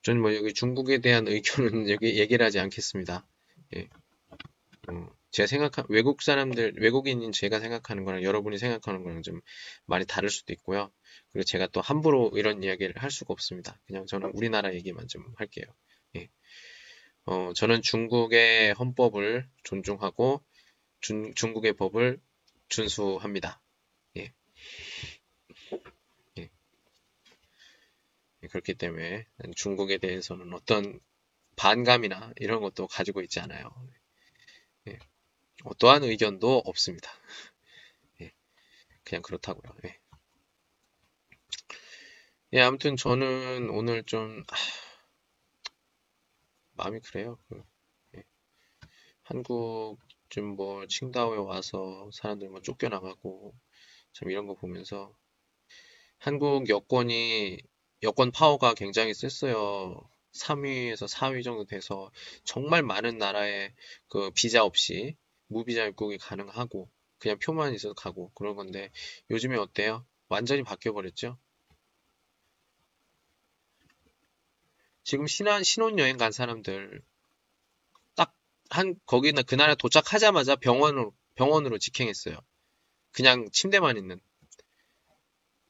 저는 뭐 여기 중국에 대한 의견은 여기 얘기를 하지 않겠습니다. 예. 어, 제가 생각한 외국 사람들 외국인인 제가 생각하는 거랑 여러분이 생각하는 거랑 좀 많이 다를 수도 있고요. 그리고 제가 또 함부로 이런 이야기를 할 수가 없습니다. 그냥 저는 우리나라 얘기만 좀 할게요. 예. 어, 저는 중국의 헌법을 존중하고 준, 중국의 법을 준수합니다. 예. 예. 예. 그렇기 때문에 중국에 대해서는 어떤 반감이나 이런 것도 가지고 있지 않아요. 예. 어떠한 의견도 없습니다. 예. 그냥 그렇다고요. 예. 예, 아무튼 저는 오늘 좀 아, 마음이 그래요. 그, 예. 한국 좀 뭐 칭다오에 와서 사람들 뭐 쫓겨나가고 참 이런 거 보면서 한국 여권이 여권 파워가 굉장히 셌어요. 3위에서 4위 정도 돼서 정말 많은 나라에 그 비자 없이 무비자 입국이 가능하고 그냥 표만 있어도 가고 그런 건데 요즘에 어때요? 완전히 바뀌어 버렸죠? 지금 신한 신혼여행 간 사람들 딱 한 거기는 그날에 도착하자마자 병원으로 병원으로 직행했어요. 그냥 침대만 있는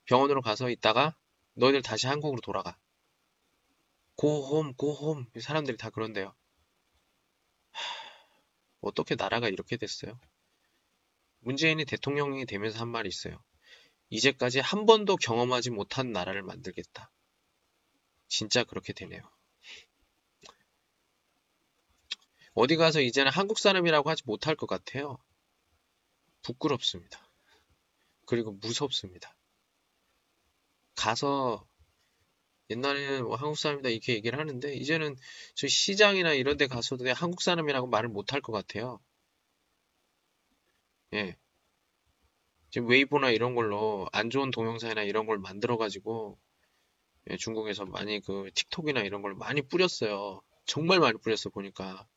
병원으로 가서 있다가 너희들 다시 한국으로 돌아가. 고홈 고홈 사람들이 다 그런데요. 하, 어떻게 나라가 이렇게 됐어요? 문재인이 대통령이 되면서 한 말이 있어요. 이제까지 한 번도 경험하지 못한 나라를 만들겠다. 진짜 그렇게 되네요. 어디 가서 이제는 한국 사람이라고 하지 못할 것 같아요. 부끄럽습니다. 그리고 무섭습니다. 가서 옛날에는 뭐 한국 사람이다 이렇게 얘기를 하는데 이제는 저 시장이나 이런 데 가서도 한국 사람이라고 말을 못할 것 같아요. 예. 지금 웨이보나 이런 걸로 안 좋은 동영상이나 이런 걸 만들어 가지고 예, 중국에서 많이 그 틱톡이나 이런 걸 많이 뿌렸어요. 정말 많이 뿌렸어 보니까.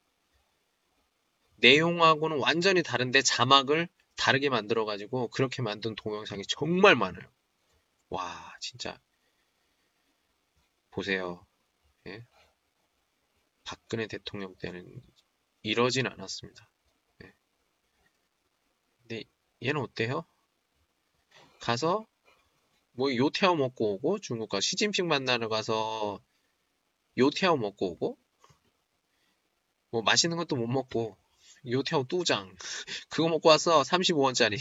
내용하고는 완전히 다른데 자막을 다르게 만들어 가지고 그렇게 만든 동영상이 정말 많아요. 와, 진짜. 보세요. 예? 박근혜 대통령 때는 이러진 않았습니다. 예. 근데 얘는 어때요? 가서 뭐 요태어 먹고 오고 중국과 시진핑 만나러 가서 요태어 먹고 오고 뭐 맛있는 것도 못 먹고 요태어 뚜장 그거 먹고 와서 35원짜리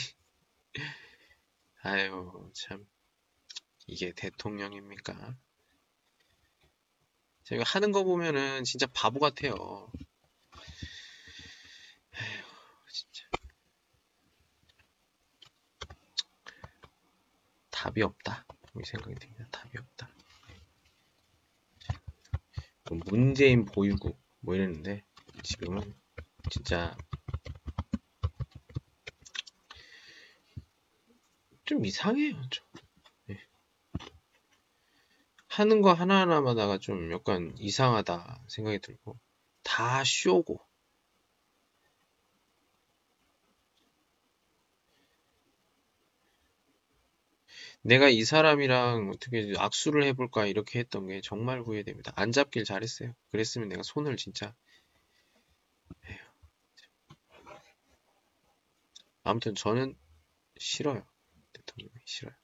아유 참 이게 대통령입니까? 제가 하는 거 보면은 진짜 바보 같아요. 에휴, 진짜. 답이 없다. 이 생각이 듭니다. 답이 없다. 뭐 문재인 보유국 뭐 이랬는데 지금은 진짜 좀 이상해요. 좀. 네. 하는 거 하나하나마다가 좀 약간 이상하다 생각이 들고 다 쇼고 내가 이 사람이랑 어떻게 악수를 해볼까 이렇게 했던 게 정말 후회됩니다. 안 잡길 잘했어요. 그랬으면 내가 손을 진짜. 아무튼 저는 싫어요. 대통령이 싫어요.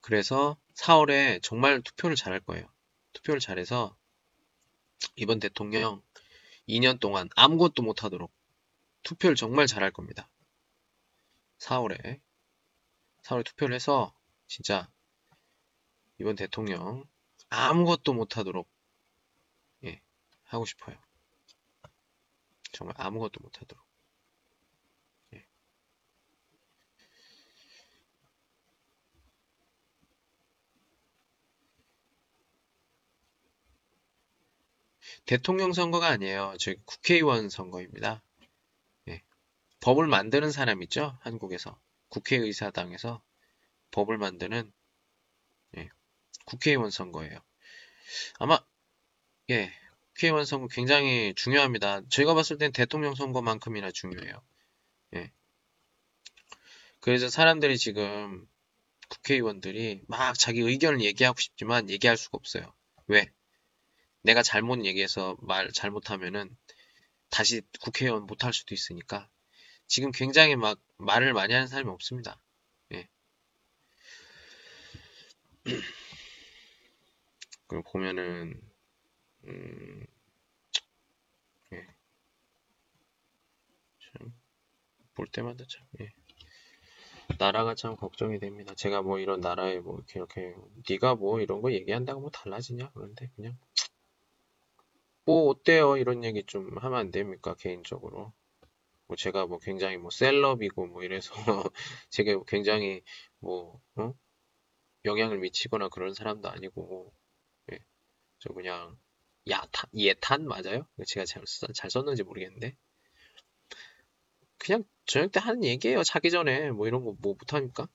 그래서 4월에 정말 투표를 잘할 거예요. 투표를 잘해서 이번 대통령 2년 동안 아무것도 못하도록 투표를 정말 잘할 겁니다. 4월에 4월 투표를 해서 진짜 이번 대통령 아무것도 못하도록 예, 하고 싶어요. 정말 아무것도 못하도록. 예. 대통령 선거가 아니에요. 저희 국회의원 선거입니다. 예. 법을 만드는 사람 있죠? 한국에서. 국회의사당에서 법을 만드는 예. 국회의원 선거예요. 아마 예. 국회의원 선거 굉장히 중요합니다. 제가 봤을 땐 대통령 선거만큼이나 중요해요. 예. 그래서 사람들이 지금 국회의원들이 막 자기 의견을 얘기하고 싶지만 얘기할 수가 없어요. 왜? 내가 잘못 얘기해서 말 잘못하면은 다시 국회의원 못할 수도 있으니까 지금 굉장히 막 말을 많이 하는 사람이 없습니다. 예. 그럼 보면은 음, 예. 참, 볼 때마다 참, 예. 나라가 참 걱정이 됩니다. 제가 뭐 이런 나라에 뭐 이렇게, 이렇게 네가 뭐 이런 거 얘기한다고 뭐 달라지냐? 그런데 그냥 뭐 어때요? 이런 얘기 좀 하면 안 됩니까? 개인적으로. 뭐 제가 뭐 굉장히 뭐 셀럽이고 뭐 이래서 제가 굉장히 뭐 어? 영향을 미치거나 그런 사람도 아니고 예. 저 그냥 야탄 예탄 맞아요? 제가 잘, 잘 썼는지 모르겠는데 그냥 저녁 때 하는 얘기예요. 자기 전에 뭐 이런 거 뭐 못하니까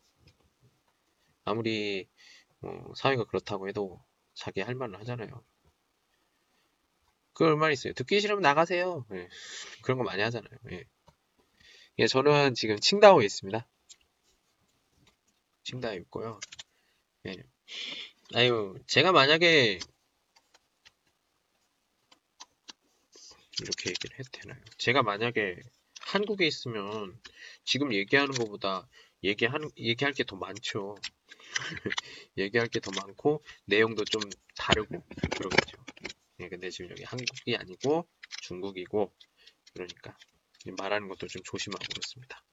아무리 뭐 사회가 그렇다고 해도 자기 할 말은 하잖아요. 그럴 말 있어요. 듣기 싫으면 나가세요. 예. 그런 거 많이 하잖아요. 예. 예, 저는 지금 칭다오에 있습니다. 칭다오에 있고요. 예. 아유, 제가 만약에 이렇게 얘기를 해도 되나요? 제가 만약에 한국에 있으면 지금 얘기하는 것보다 얘기하는, 얘기할 게 더 많죠. 얘기할 게 더 많고 내용도 좀 다르고 그러겠죠. 예, 근데 지금 여기 한국이 아니고 중국이고 그러니까 말하는 것도 좀 조심하고 그렇습니다.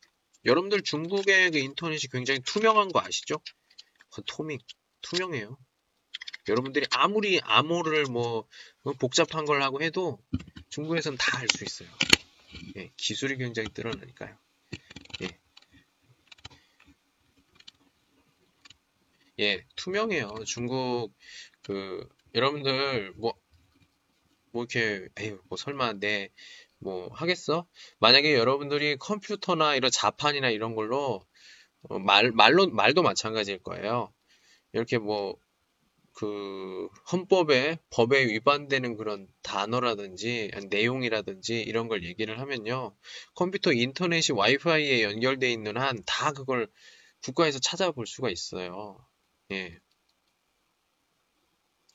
여러분들 중국의 그 인터넷이 굉장히 투명한 거 아시죠? 그 토믹 투명해요. 여러분들이 아무리 암호를 뭐 어, 복잡한 걸 하고 해도 중국에서는 다 알 수 있어요. 예, 기술이 굉장히 늘어나니까요. 예. 예, 투명해요. 중국 그 여러분들 뭐뭐 이렇게 에휴 뭐 설마 내 뭐 하겠어? 만약에 여러분들이 컴퓨터나 이런 자판이나 이런 걸로 어, 말 말로 말도 마찬가지일 거예요. 이렇게 뭐 그 헌법에 법에 위반되는 그런 단어라든지 내용이라든지 이런 걸 얘기를 하면요. 컴퓨터 인터넷이 와이파이에 연결돼 있는 한 다 그걸 국가에서 찾아볼 수가 있어요. 예.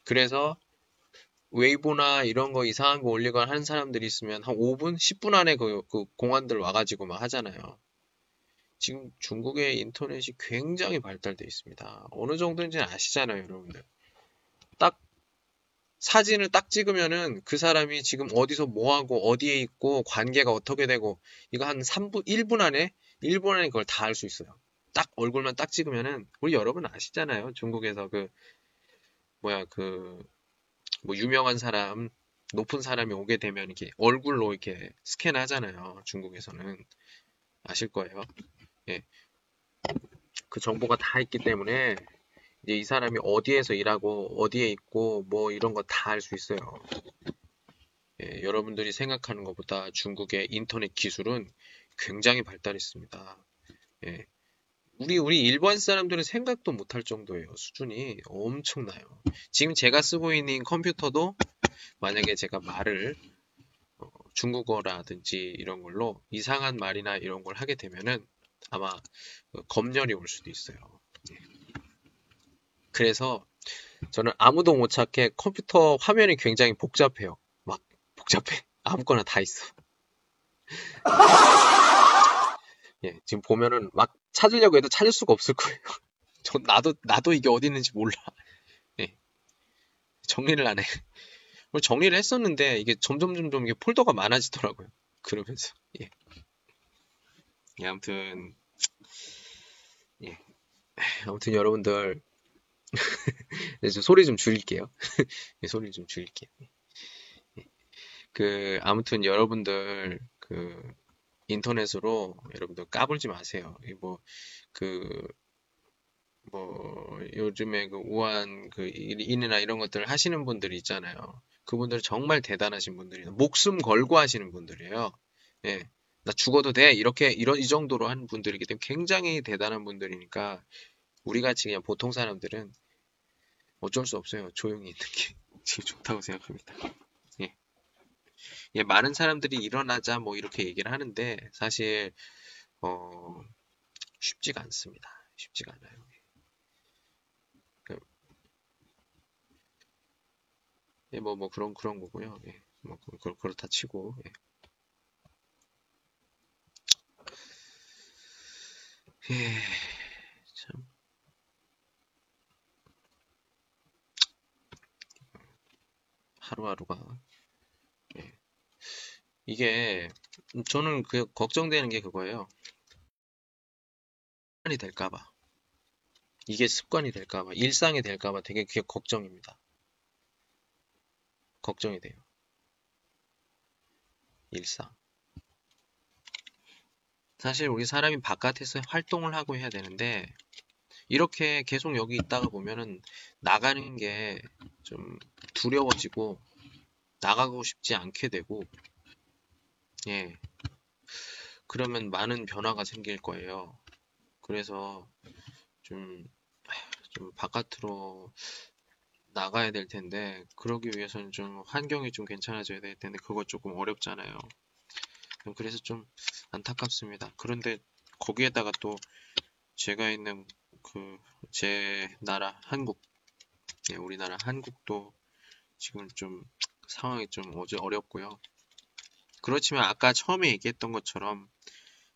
그래서 웨이보나 이런 거 이상한 거 올리거나 하는 사람들이 있으면 한 5분, 10분 안에 그, 그 공안들 와가지고 막 하잖아요. 지금 중국의 인터넷이 굉장히 발달돼 있습니다. 어느 정도인지는 아시잖아요, 여러분들. 딱 사진을 딱 찍으면은 그 사람이 지금 어디서 뭐 하고 어디에 있고 관계가 어떻게 되고 이거 한 3분, 1분 안에 1분 안에 그걸 다 알 수 있어요. 딱 얼굴만 딱 찍으면은 우리 여러분 아시잖아요. 중국에서 그 뭐야 그 뭐 유명한 사람, 높은 사람이 오게 되면 이렇게 얼굴로 이렇게 스캔하잖아요. 중국에서는 아실 거예요. 예. 그 정보가 다 있기 때문에 이제 이 사람이 어디에서 일하고 어디에 있고 뭐 이런 거 다 알 수 있어요. 예, 여러분들이 생각하는 것보다 중국의 인터넷 기술은 굉장히 발달했습니다. 예, 우리 우리 일반 사람들은 생각도 못할 정도예요. 수준이 엄청나요. 지금 제가 쓰고 있는 컴퓨터도 만약에 제가 말을 어, 중국어라든지 이런 걸로 이상한 말이나 이런 걸 하게 되면은 아마 그 검열이 올 수도 있어요. 예. 그래서 저는 아무도 못 찾게 컴퓨터 화면이 굉장히 복잡해요. 막 복잡해. 아무거나 다 있어. 예, 지금 보면은 막 찾으려고 해도 찾을 수가 없을 거예요. 전 나도 나도 이게 어디 있는지 몰라. 예. 정리를 안 해. 정리를 했었는데 이게 점점 점점 이게 폴더가 많아지더라고요. 그러면서 예. 예 아무튼 예. 아무튼 여러분들 이제 소리 좀 줄일게요. 소리 좀 줄일게요. 그 아무튼 여러분들 그 인터넷으로 여러분들 까불지 마세요. 뭐그 뭐 요즘에 그 우한 그 일이나 이런 것들을 하시는 분들이 있잖아요. 그분들 정말 대단하신 분들이에요. 목숨 걸고 하시는 분들이에요. 예. 나 죽어도 돼. 이렇게 이런 이 정도로 하는 분들이기 때문에 굉장히 대단한 분들이니까 우리 같이 그냥 보통 사람들은 어쩔 수 없어요. 조용히 있는 게 지금 좋다고 생각합니다. 예. 예, 많은 사람들이 일어나자 뭐 이렇게 얘기를 하는데 사실 어 쉽지가 않습니다. 쉽지가 않아요. 예, 뭐, 뭐, 그런, 그런 거고요. 예, 뭐, 그, 그 렇다 치고, 예. 예, 참. 하루하루가, 예. 이게, 저는 그, 걱정되는 게 그거예요. 습관이 될까봐. 이게 습관이 될까봐, 일상이 될까봐 되게 그게 걱정입니다. 걱정이 돼요. 일상. 사실 우리 사람이 바깥에서 활동을 하고 해야 되는데 이렇게 계속 여기 있다가 보면은 나가는 게 좀 두려워지고 나가고 싶지 않게 되고 예 그러면 많은 변화가 생길 거예요. 그래서 좀, 좀 바깥으로 나가야 될 텐데 그러기 위해서는 좀 환경이 좀 괜찮아져야 될 텐데 그거 조금 어렵잖아요. 그래서 좀 안타깝습니다. 그런데 거기에다가 또 제가 있는 그 제 나라 한국, 예, 우리나라 한국도 지금 좀 상황이 좀 어제 어렵고요. 그렇지만 아까 처음에 얘기했던 것처럼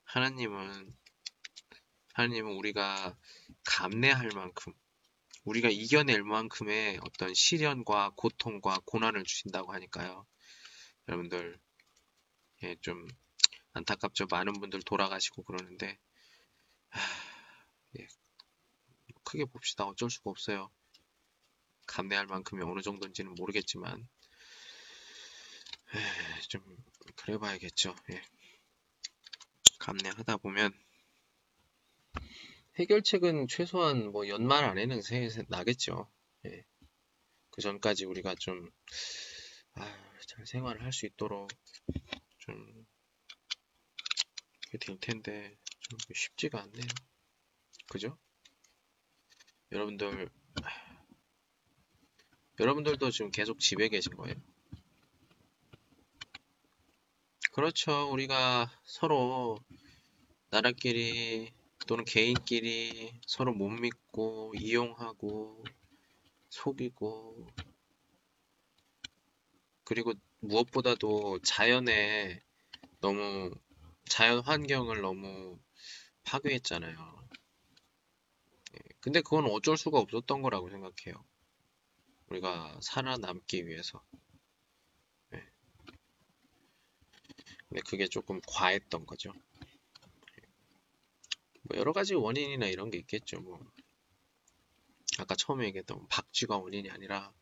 하나님은 하나님은 우리가 감내할 만큼 우리가 이겨낼 만큼의 어떤 시련과 고통과 고난을 주신다고 하니까요. 여러분들, 예, 좀 안타깝죠. 많은 분들 돌아가시고 그러는데, 하, 예, 크게 봅시다. 어쩔 수가 없어요. 감내할 만큼이 어느 정도인지는 모르겠지만, 에, 좀 그래 봐야겠죠. 예. 감내하다 보면 해결책은 최소한 뭐 연말 안에는 새, 나겠죠. 예. 그 전까지 우리가 좀, 아, 잘 생활을 할 수 있도록 좀, 될 텐데, 좀 쉽지가 않네요. 그죠? 여러분들, 여러분들도 지금 계속 집에 계신 거예요? 그렇죠. 우리가 서로 나라끼리 또는 개인끼리 서로 못 믿고 이용하고 속이고 그리고 무엇보다도 자연에 너무 자연 환경을 너무 파괴했잖아요. 예, 근데 그건 어쩔 수가 없었던 거라고 생각해요. 우리가 살아남기 위해서. 네. 근데 그게 조금 과했던 거죠. 뭐 여러 가지 원인이나 이런 게 있겠죠. 뭐 아까 처음에 얘기했던 박쥐가 원인이 아니라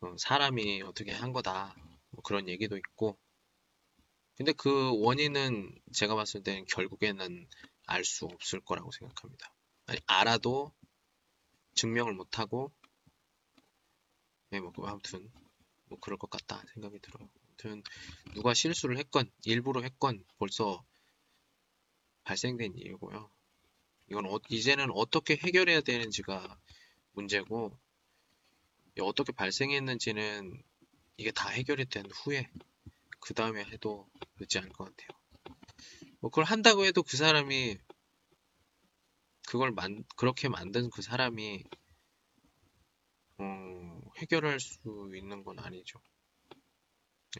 어, 사람이 어떻게 한 거다 뭐 그런 얘기도 있고 근데 그 원인은 제가 봤을 때는 결국에는 알 수 없을 거라고 생각합니다. 아니 알아도 증명을 못하고 네, 뭐 아무튼 뭐 그럴 것 같다 생각이 들어요. 아무튼 누가 실수를 했건 일부러 했건 벌써 발생된 일이고요. 이건 어, 이제는 어떻게 해결해야 되는지가 문제고 어떻게 발생했는지는 이게 다 해결이 된 후에 그 다음에 해도 늦지 않을 것 같아요. 뭐 그걸 한다고 해도 그 사람이 그걸 만 그렇게 만든 그 사람이 어, 해결할 수 있는 건 아니죠.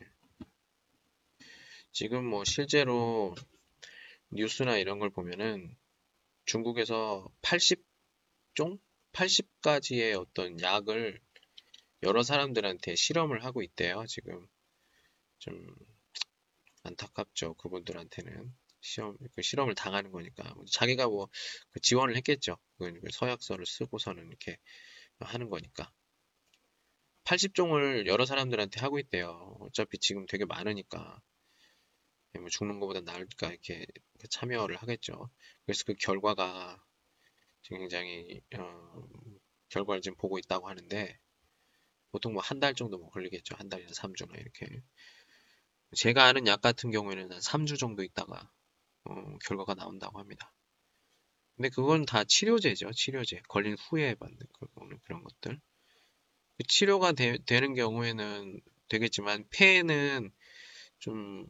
네. 지금 뭐 실제로 뉴스나 이런 걸 보면은 중국에서 80종? 80가지의 어떤 약을 여러 사람들한테 실험을 하고 있대요, 지금. 좀 안타깝죠, 그분들한테는. 시험, 그 실험을 당하는 거니까. 자기가 뭐, 그 지원을 했겠죠. 그 서약서를 쓰고서는 이렇게 하는 거니까. 80종을 여러 사람들한테 하고 있대요. 어차피 지금 되게 많으니까. 예, 뭐 죽는 것보다 나을까 이렇게 참여를 하겠죠. 그래서 그 결과가 굉장히 어, 결과를 지금 보고 있다고 하는데 보통 뭐 한 달 정도 뭐 걸리겠죠. 한 달이나 3주나 이렇게. 제가 아는 약 같은 경우에는 한 3주 정도 있다가 어, 결과가 나온다고 합니다. 근데 그건 다 치료제죠. 치료제. 걸린 후에 받는 그런 것들. 치료가 되, 는 경우에는 되겠지만 폐에는 좀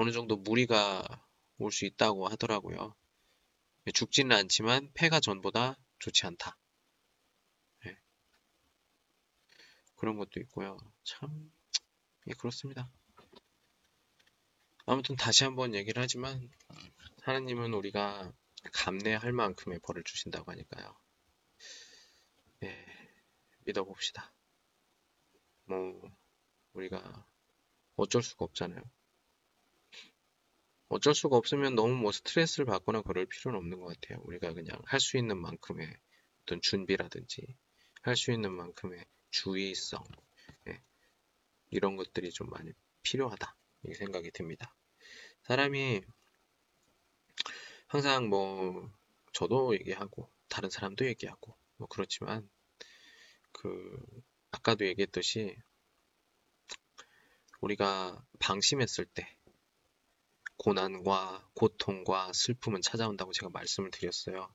어느 정도 무리가 올 수 있다고 하더라고요. 죽지는 않지만 폐가 전보다 좋지 않다. 네. 그런 것도 있고요. 참, 예, 그렇습니다. 아무튼 다시 한번 얘기를 하지만 하나님은 우리가 감내할 만큼의 벌을 주신다고 하니까요. 예, 믿어봅시다. 뭐 우리가 어쩔 수가 없잖아요. 어쩔 수가 없으면 너무 뭐 스트레스를 받거나 그럴 필요는 없는 것 같아요. 우리가 그냥 할 수 있는 만큼의 어떤 준비라든지 할 수 있는 만큼의 주의성 예, 이런 것들이 좀 많이 필요하다 이 생각이 듭니다. 사람이 항상 뭐 저도 얘기하고 다른 사람도 얘기하고 뭐 그렇지만 그 아까도 얘기했듯이 우리가 방심했을 때 고난과 고통과 슬픔은 찾아온다고 제가 말씀을 드렸어요.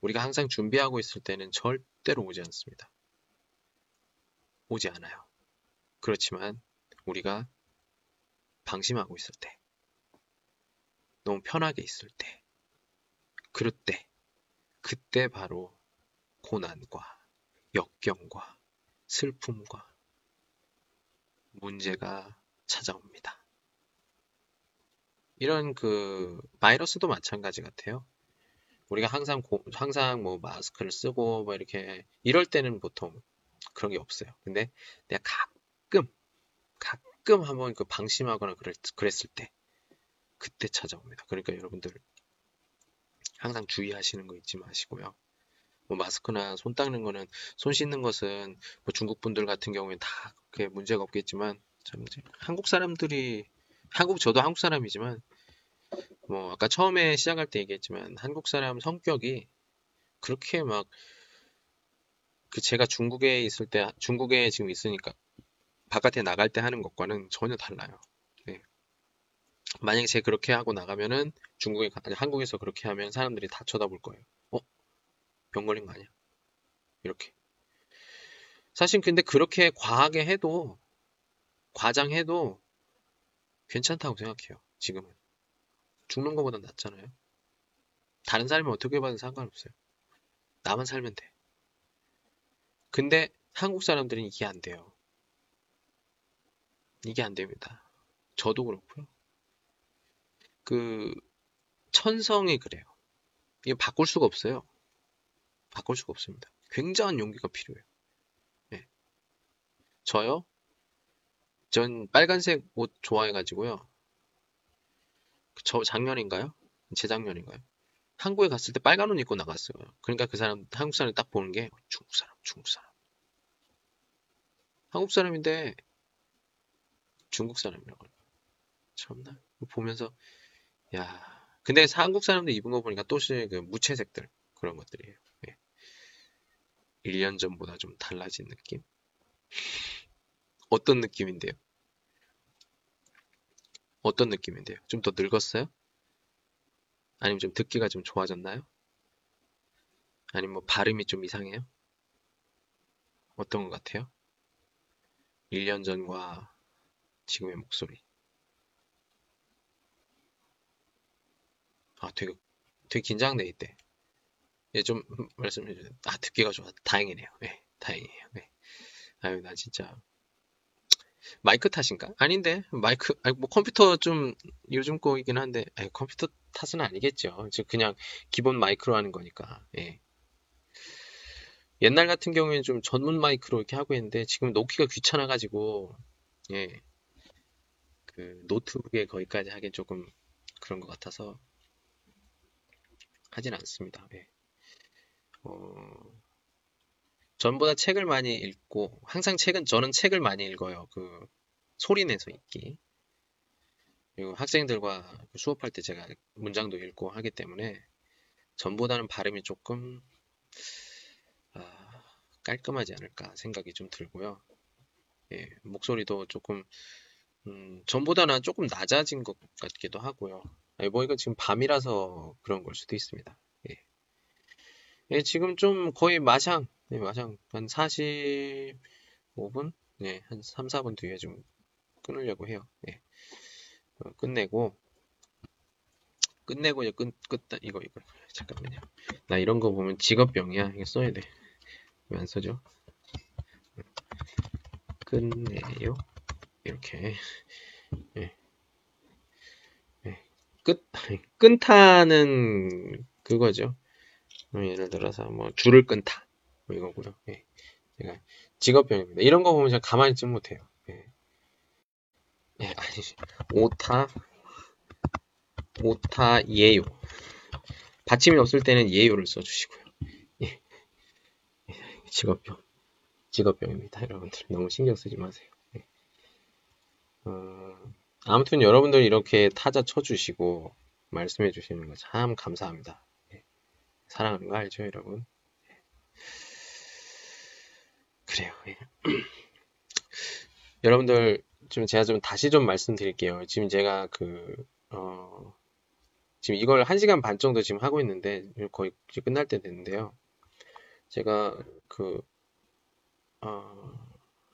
우리가 항상 준비하고 있을 때는 절대로 오지 않습니다. 오지 않아요. 그렇지만 우리가 방심하고 있을 때, 너무 편하게 있을 때, 그럴 때, 그때 바로 고난과 역경과 슬픔과 문제가 찾아옵니다. 이런 그 바이러스도 마찬가지 같아요. 우리가 항상 고, 항상 뭐 마스크를 쓰고 뭐 이렇게 이럴 때는 보통 그런 게 없어요. 근데 내가 가끔 가끔 한번 그 방심하거나 그랬, 그랬을 때 그때 찾아옵니다. 그러니까 여러분들 항상 주의하시는 거 잊지 마시고요. 뭐 마스크나 손 닦는 거는 손 씻는 것은 뭐 중국 분들 같은 경우에는 다 그게 문제가 없겠지만 참 이제 한국 사람들이 한국 저도 한국 사람이지만 뭐 아까 처음에 시작할 때 얘기했지만 한국 사람 성격이 그렇게 막 그 제가 중국에 있을 때 중국에 지금 있으니까 바깥에 나갈 때 하는 것과는 전혀 달라요. 네. 만약에 제가 그렇게 하고 나가면은 중국에 아니 한국에서 그렇게 하면 사람들이 다 쳐다볼 거예요. 어? 병 걸린 거 아니야? 이렇게. 사실 근데 그렇게 과하게 해도 과장해도 괜찮다고 생각해요. 지금은. 죽는 것보다 낫잖아요. 다른 사람이 어떻게 봐도 상관없어요. 나만 살면 돼. 근데 한국 사람들은 이게 안 돼요. 이게 안 됩니다. 저도 그렇고요. 그 천성이 그래요. 이게 바꿀 수가 없어요. 바꿀 수가 없습니다. 굉장한 용기가 필요해요. 네. 저요? 전 빨간색 옷 좋아해가지고요. 저 작년인가요? 재작년인가요? 한국에 갔을 때 빨간 옷 입고 나갔어요. 그러니까 그 사람, 한국 사람이 딱 보는 게 중국 사람, 중국 사람. 한국 사람인데 중국 사람이라고. 참나. 보면서, 야. 근데 한국 사람들 입은 거 보니까 또 그 무채색들, 그런 것들이에요. 예. 1년 전보다 좀 달라진 느낌? 어떤 느낌인데요? 어떤 느낌인데요? 좀 더 늙었어요? 아니면 좀 듣기가 좀 좋아졌나요? 아니면 뭐 발음이 좀 이상해요? 어떤 것 같아요? 1년 전과 지금의 목소리. 아, 되게, 되게 긴장돼 있대. 예, 좀 말씀해 주세요. 아, 듣기가 좋아. 다행이네요. 네, 다행이에요. 네. 아유, 나 진짜 마이크 탓인가? 아닌데 마이크 아니 뭐 컴퓨터 좀 요즘 거이긴 한데 아니, 컴퓨터 탓은 아니겠죠. 즉 그냥 기본 마이크로 하는 거니까. 예. 옛날 같은 경우에는 좀 전문 마이크로 이렇게 하고 있는데 지금 놓기가 귀찮아가지고 예. 그 노트북에 거기까지 하긴 조금 그런 것 같아서 하진 않습니다. 예. 어, 전보다 책을 많이 읽고 항상 책은 저는 책을 많이 읽어요. 그 소리 내서 읽기. 그리고 학생들과 수업할 때 제가 문장도 읽고 하기 때문에 전보다는 발음이 조금 아, 깔끔하지 않을까 생각이 좀 들고요. 예, 목소리도 조금 음, 전보다는 조금 낮아진 것 같기도 하고요. 아니, 뭐 이거 지금 밤이라서 그런 걸 수도 있습니다. 예. 예, 지금 좀 거의 마상, 네, 마상 한 45분, 네, 한 3, 4분 뒤에 좀 끊으려고 해요. 예. 어, 끝내고 끝내고 이제 끝, 끝, 이거, 이거. 잠깐만요. 나 이런 거 보면 직업병이야. 이거 써야 돼. 왜 안 써져? 끝내요. 이렇게. 예. 예. 끝, 끊타는 그거죠. 어, 예를 들어서 뭐 줄을 끊다. 뭐 이거고요. 예. 제가 직업병입니다. 이런 거 보면 제가 가만히 있지 못해요. 예. 예, 아니, 오타, 오타 예요. 받침이 없을 때는 예요를 써주시고요. 예. 직업병. 직업병입니다. 여러분들. 너무 신경 쓰지 마세요. 예. 어, 아무튼 여러분들 이렇게 타자 쳐주시고 말씀해 주시는 거 참 감사합니다. 예. 사랑하는 거 알죠, 여러분? 예. 그래요. 예. 여러분들 좀 제가 좀 다시 좀 말씀드릴게요. 지금 제가 그, 어, 지금 이걸 1시간 반 정도 지금 하고 있는데 거의 끝날 때 됐는데요. 제가 그, 어,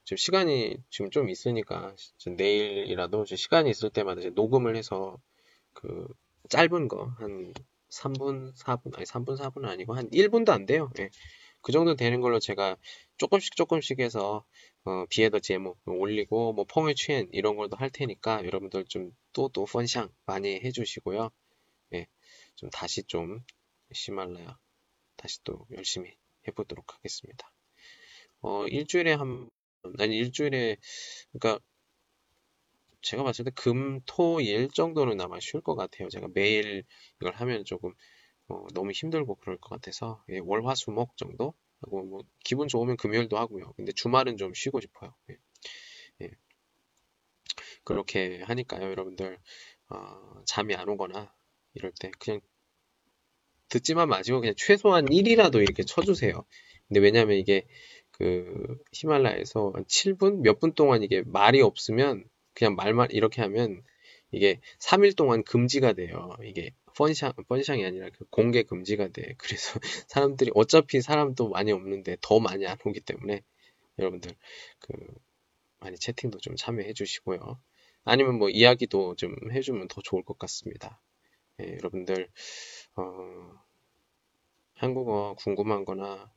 지금 시간이 지금 좀 있으니까 내일이라도 시간이 있을 때마다 녹음을 해서 그 짧은 거 한 3분, 4분, 아니 3분, 4분은 아니고 한 1분도 안 돼요. 예. 그 정도 되는 걸로 제가 조금씩 조금씩 해서 어, 비에더 제목 올리고 뭐 펑의 취엔 이런 걸도 할 테니까 여러분들 좀 또또 펀샹 많이 해주시고요. 예, 좀 다시 좀 시말라야 다시 또 열심히 해보도록 하겠습니다. 어, 일주일에 한 아니 일주일에 그러니까 제가 봤을 때 금, 토, 일 정도는 아마 쉴것 같아요. 제가 매일 이걸 하면 조금 어, 너무 힘들고 그럴 것 같아서 예, 월, 화, 수, 목 정도 하고 뭐 기분 좋으면 금요일도 하고요. 근데 주말은 좀 쉬고 싶어요. 예. 예. 그렇게 하니까요, 여러분들 어, 잠이 안 오거나 이럴 때 그냥 듣지만 마시고 그냥 최소한 1이라도 이렇게 쳐주세요. 근데 왜냐면 이게 그 히말라야에서 7분 몇 분 동안 이게 말이 없으면 그냥 말만 이렇게 하면 이게 3일 동안 금지가 돼요. 이게 펀샹, 펀샹이 아니라 그 공개 금지가 돼. 그래서 사람들이 어차피 사람도 많이 없는데 더 많이 안 오기 때문에 여러분들 그 많이 채팅도 좀 참여해 주시고요. 아니면 뭐 이야기도 좀 해주면 더 좋을 것 같습니다. 예, 여러분들 어, 한국어 궁금한 거나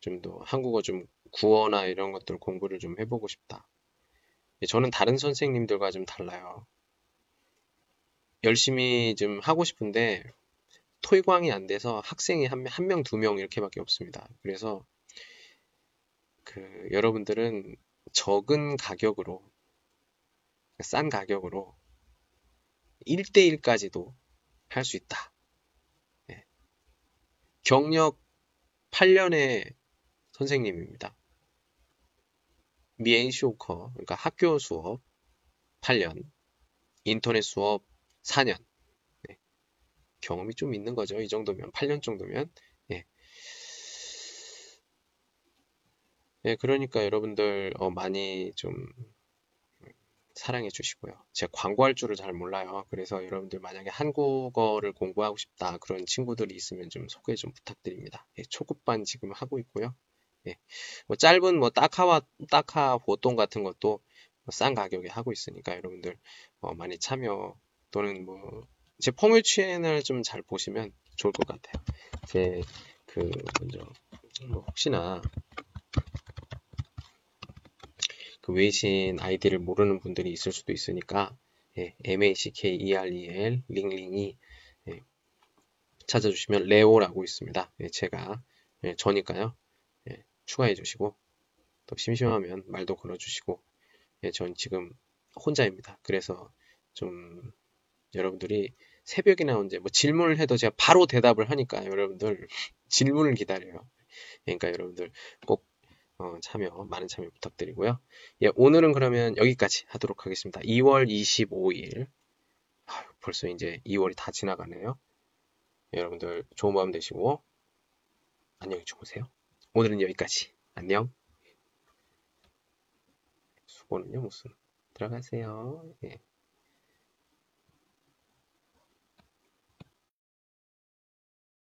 좀 더 한국어 좀 구어나 이런 것들 공부를 좀 해보고 싶다. 예, 저는 다른 선생님들과 좀 달라요. 열심히 좀 하고 싶은데 토익왕이 안 돼서 학생이 한, 한 명, 두 명 이렇게밖에 없습니다. 그래서 그 여러분들은 적은 가격으로 싼 가격으로 1대1까지도 할 수 있다. 네. 경력 8년의 선생님입니다. 미엔 쇼커, 그러니까 학교 수업 8년, 인터넷 수업 4년. 네. 경험이 좀 있는 거죠. 이 정도면 8년 정도면. 예. 예, 그러니까 여러분들 어, 많이 좀 사랑해 주시고요. 제가 광고할 줄을 잘 몰라요. 그래서 여러분들 만약에 한국어를 공부하고 싶다 그런 친구들이 있으면 좀 소개 좀 부탁드립니다. 예, 초급반 지금 하고 있고요. 예, 뭐 짧은 뭐 따카와 따카 보통 같은 것도 뭐싼 가격에 하고 있으니까 여러분들 어, 많이 참여 또는 뭐제 펑유 취엔을 좀잘 보시면 좋을 것 같아요. 제 그 먼저 뭐 혹시나 그 외신 아이디를 모르는 분들이 있을 수도 있으니까 예, MACKEREL 링링이 예, 찾아주시면 레오라고 있습니다. 예, 제가 예, 저니까요. 추가해 주시고 또 심심하면 말도 걸어 주시고 예, 전 지금 혼자입니다. 그래서 좀 여러분들이 새벽이나 언제 뭐 질문을 해도 제가 바로 대답을 하니까 여러분들 질문을 기다려요. 그러니까 여러분들 꼭 어, 참여 많은 참여 부탁드리고요. 예, 오늘은 그러면 여기까지 하도록 하겠습니다. 2월 25일 아유, 벌써 이제 2월이 다 지나가네요. 여러분들 좋은 밤 되시고 안녕히 주무세요. 오늘은 여기까지. 안녕. 수고는요, 무슨. 들어가세요. 예.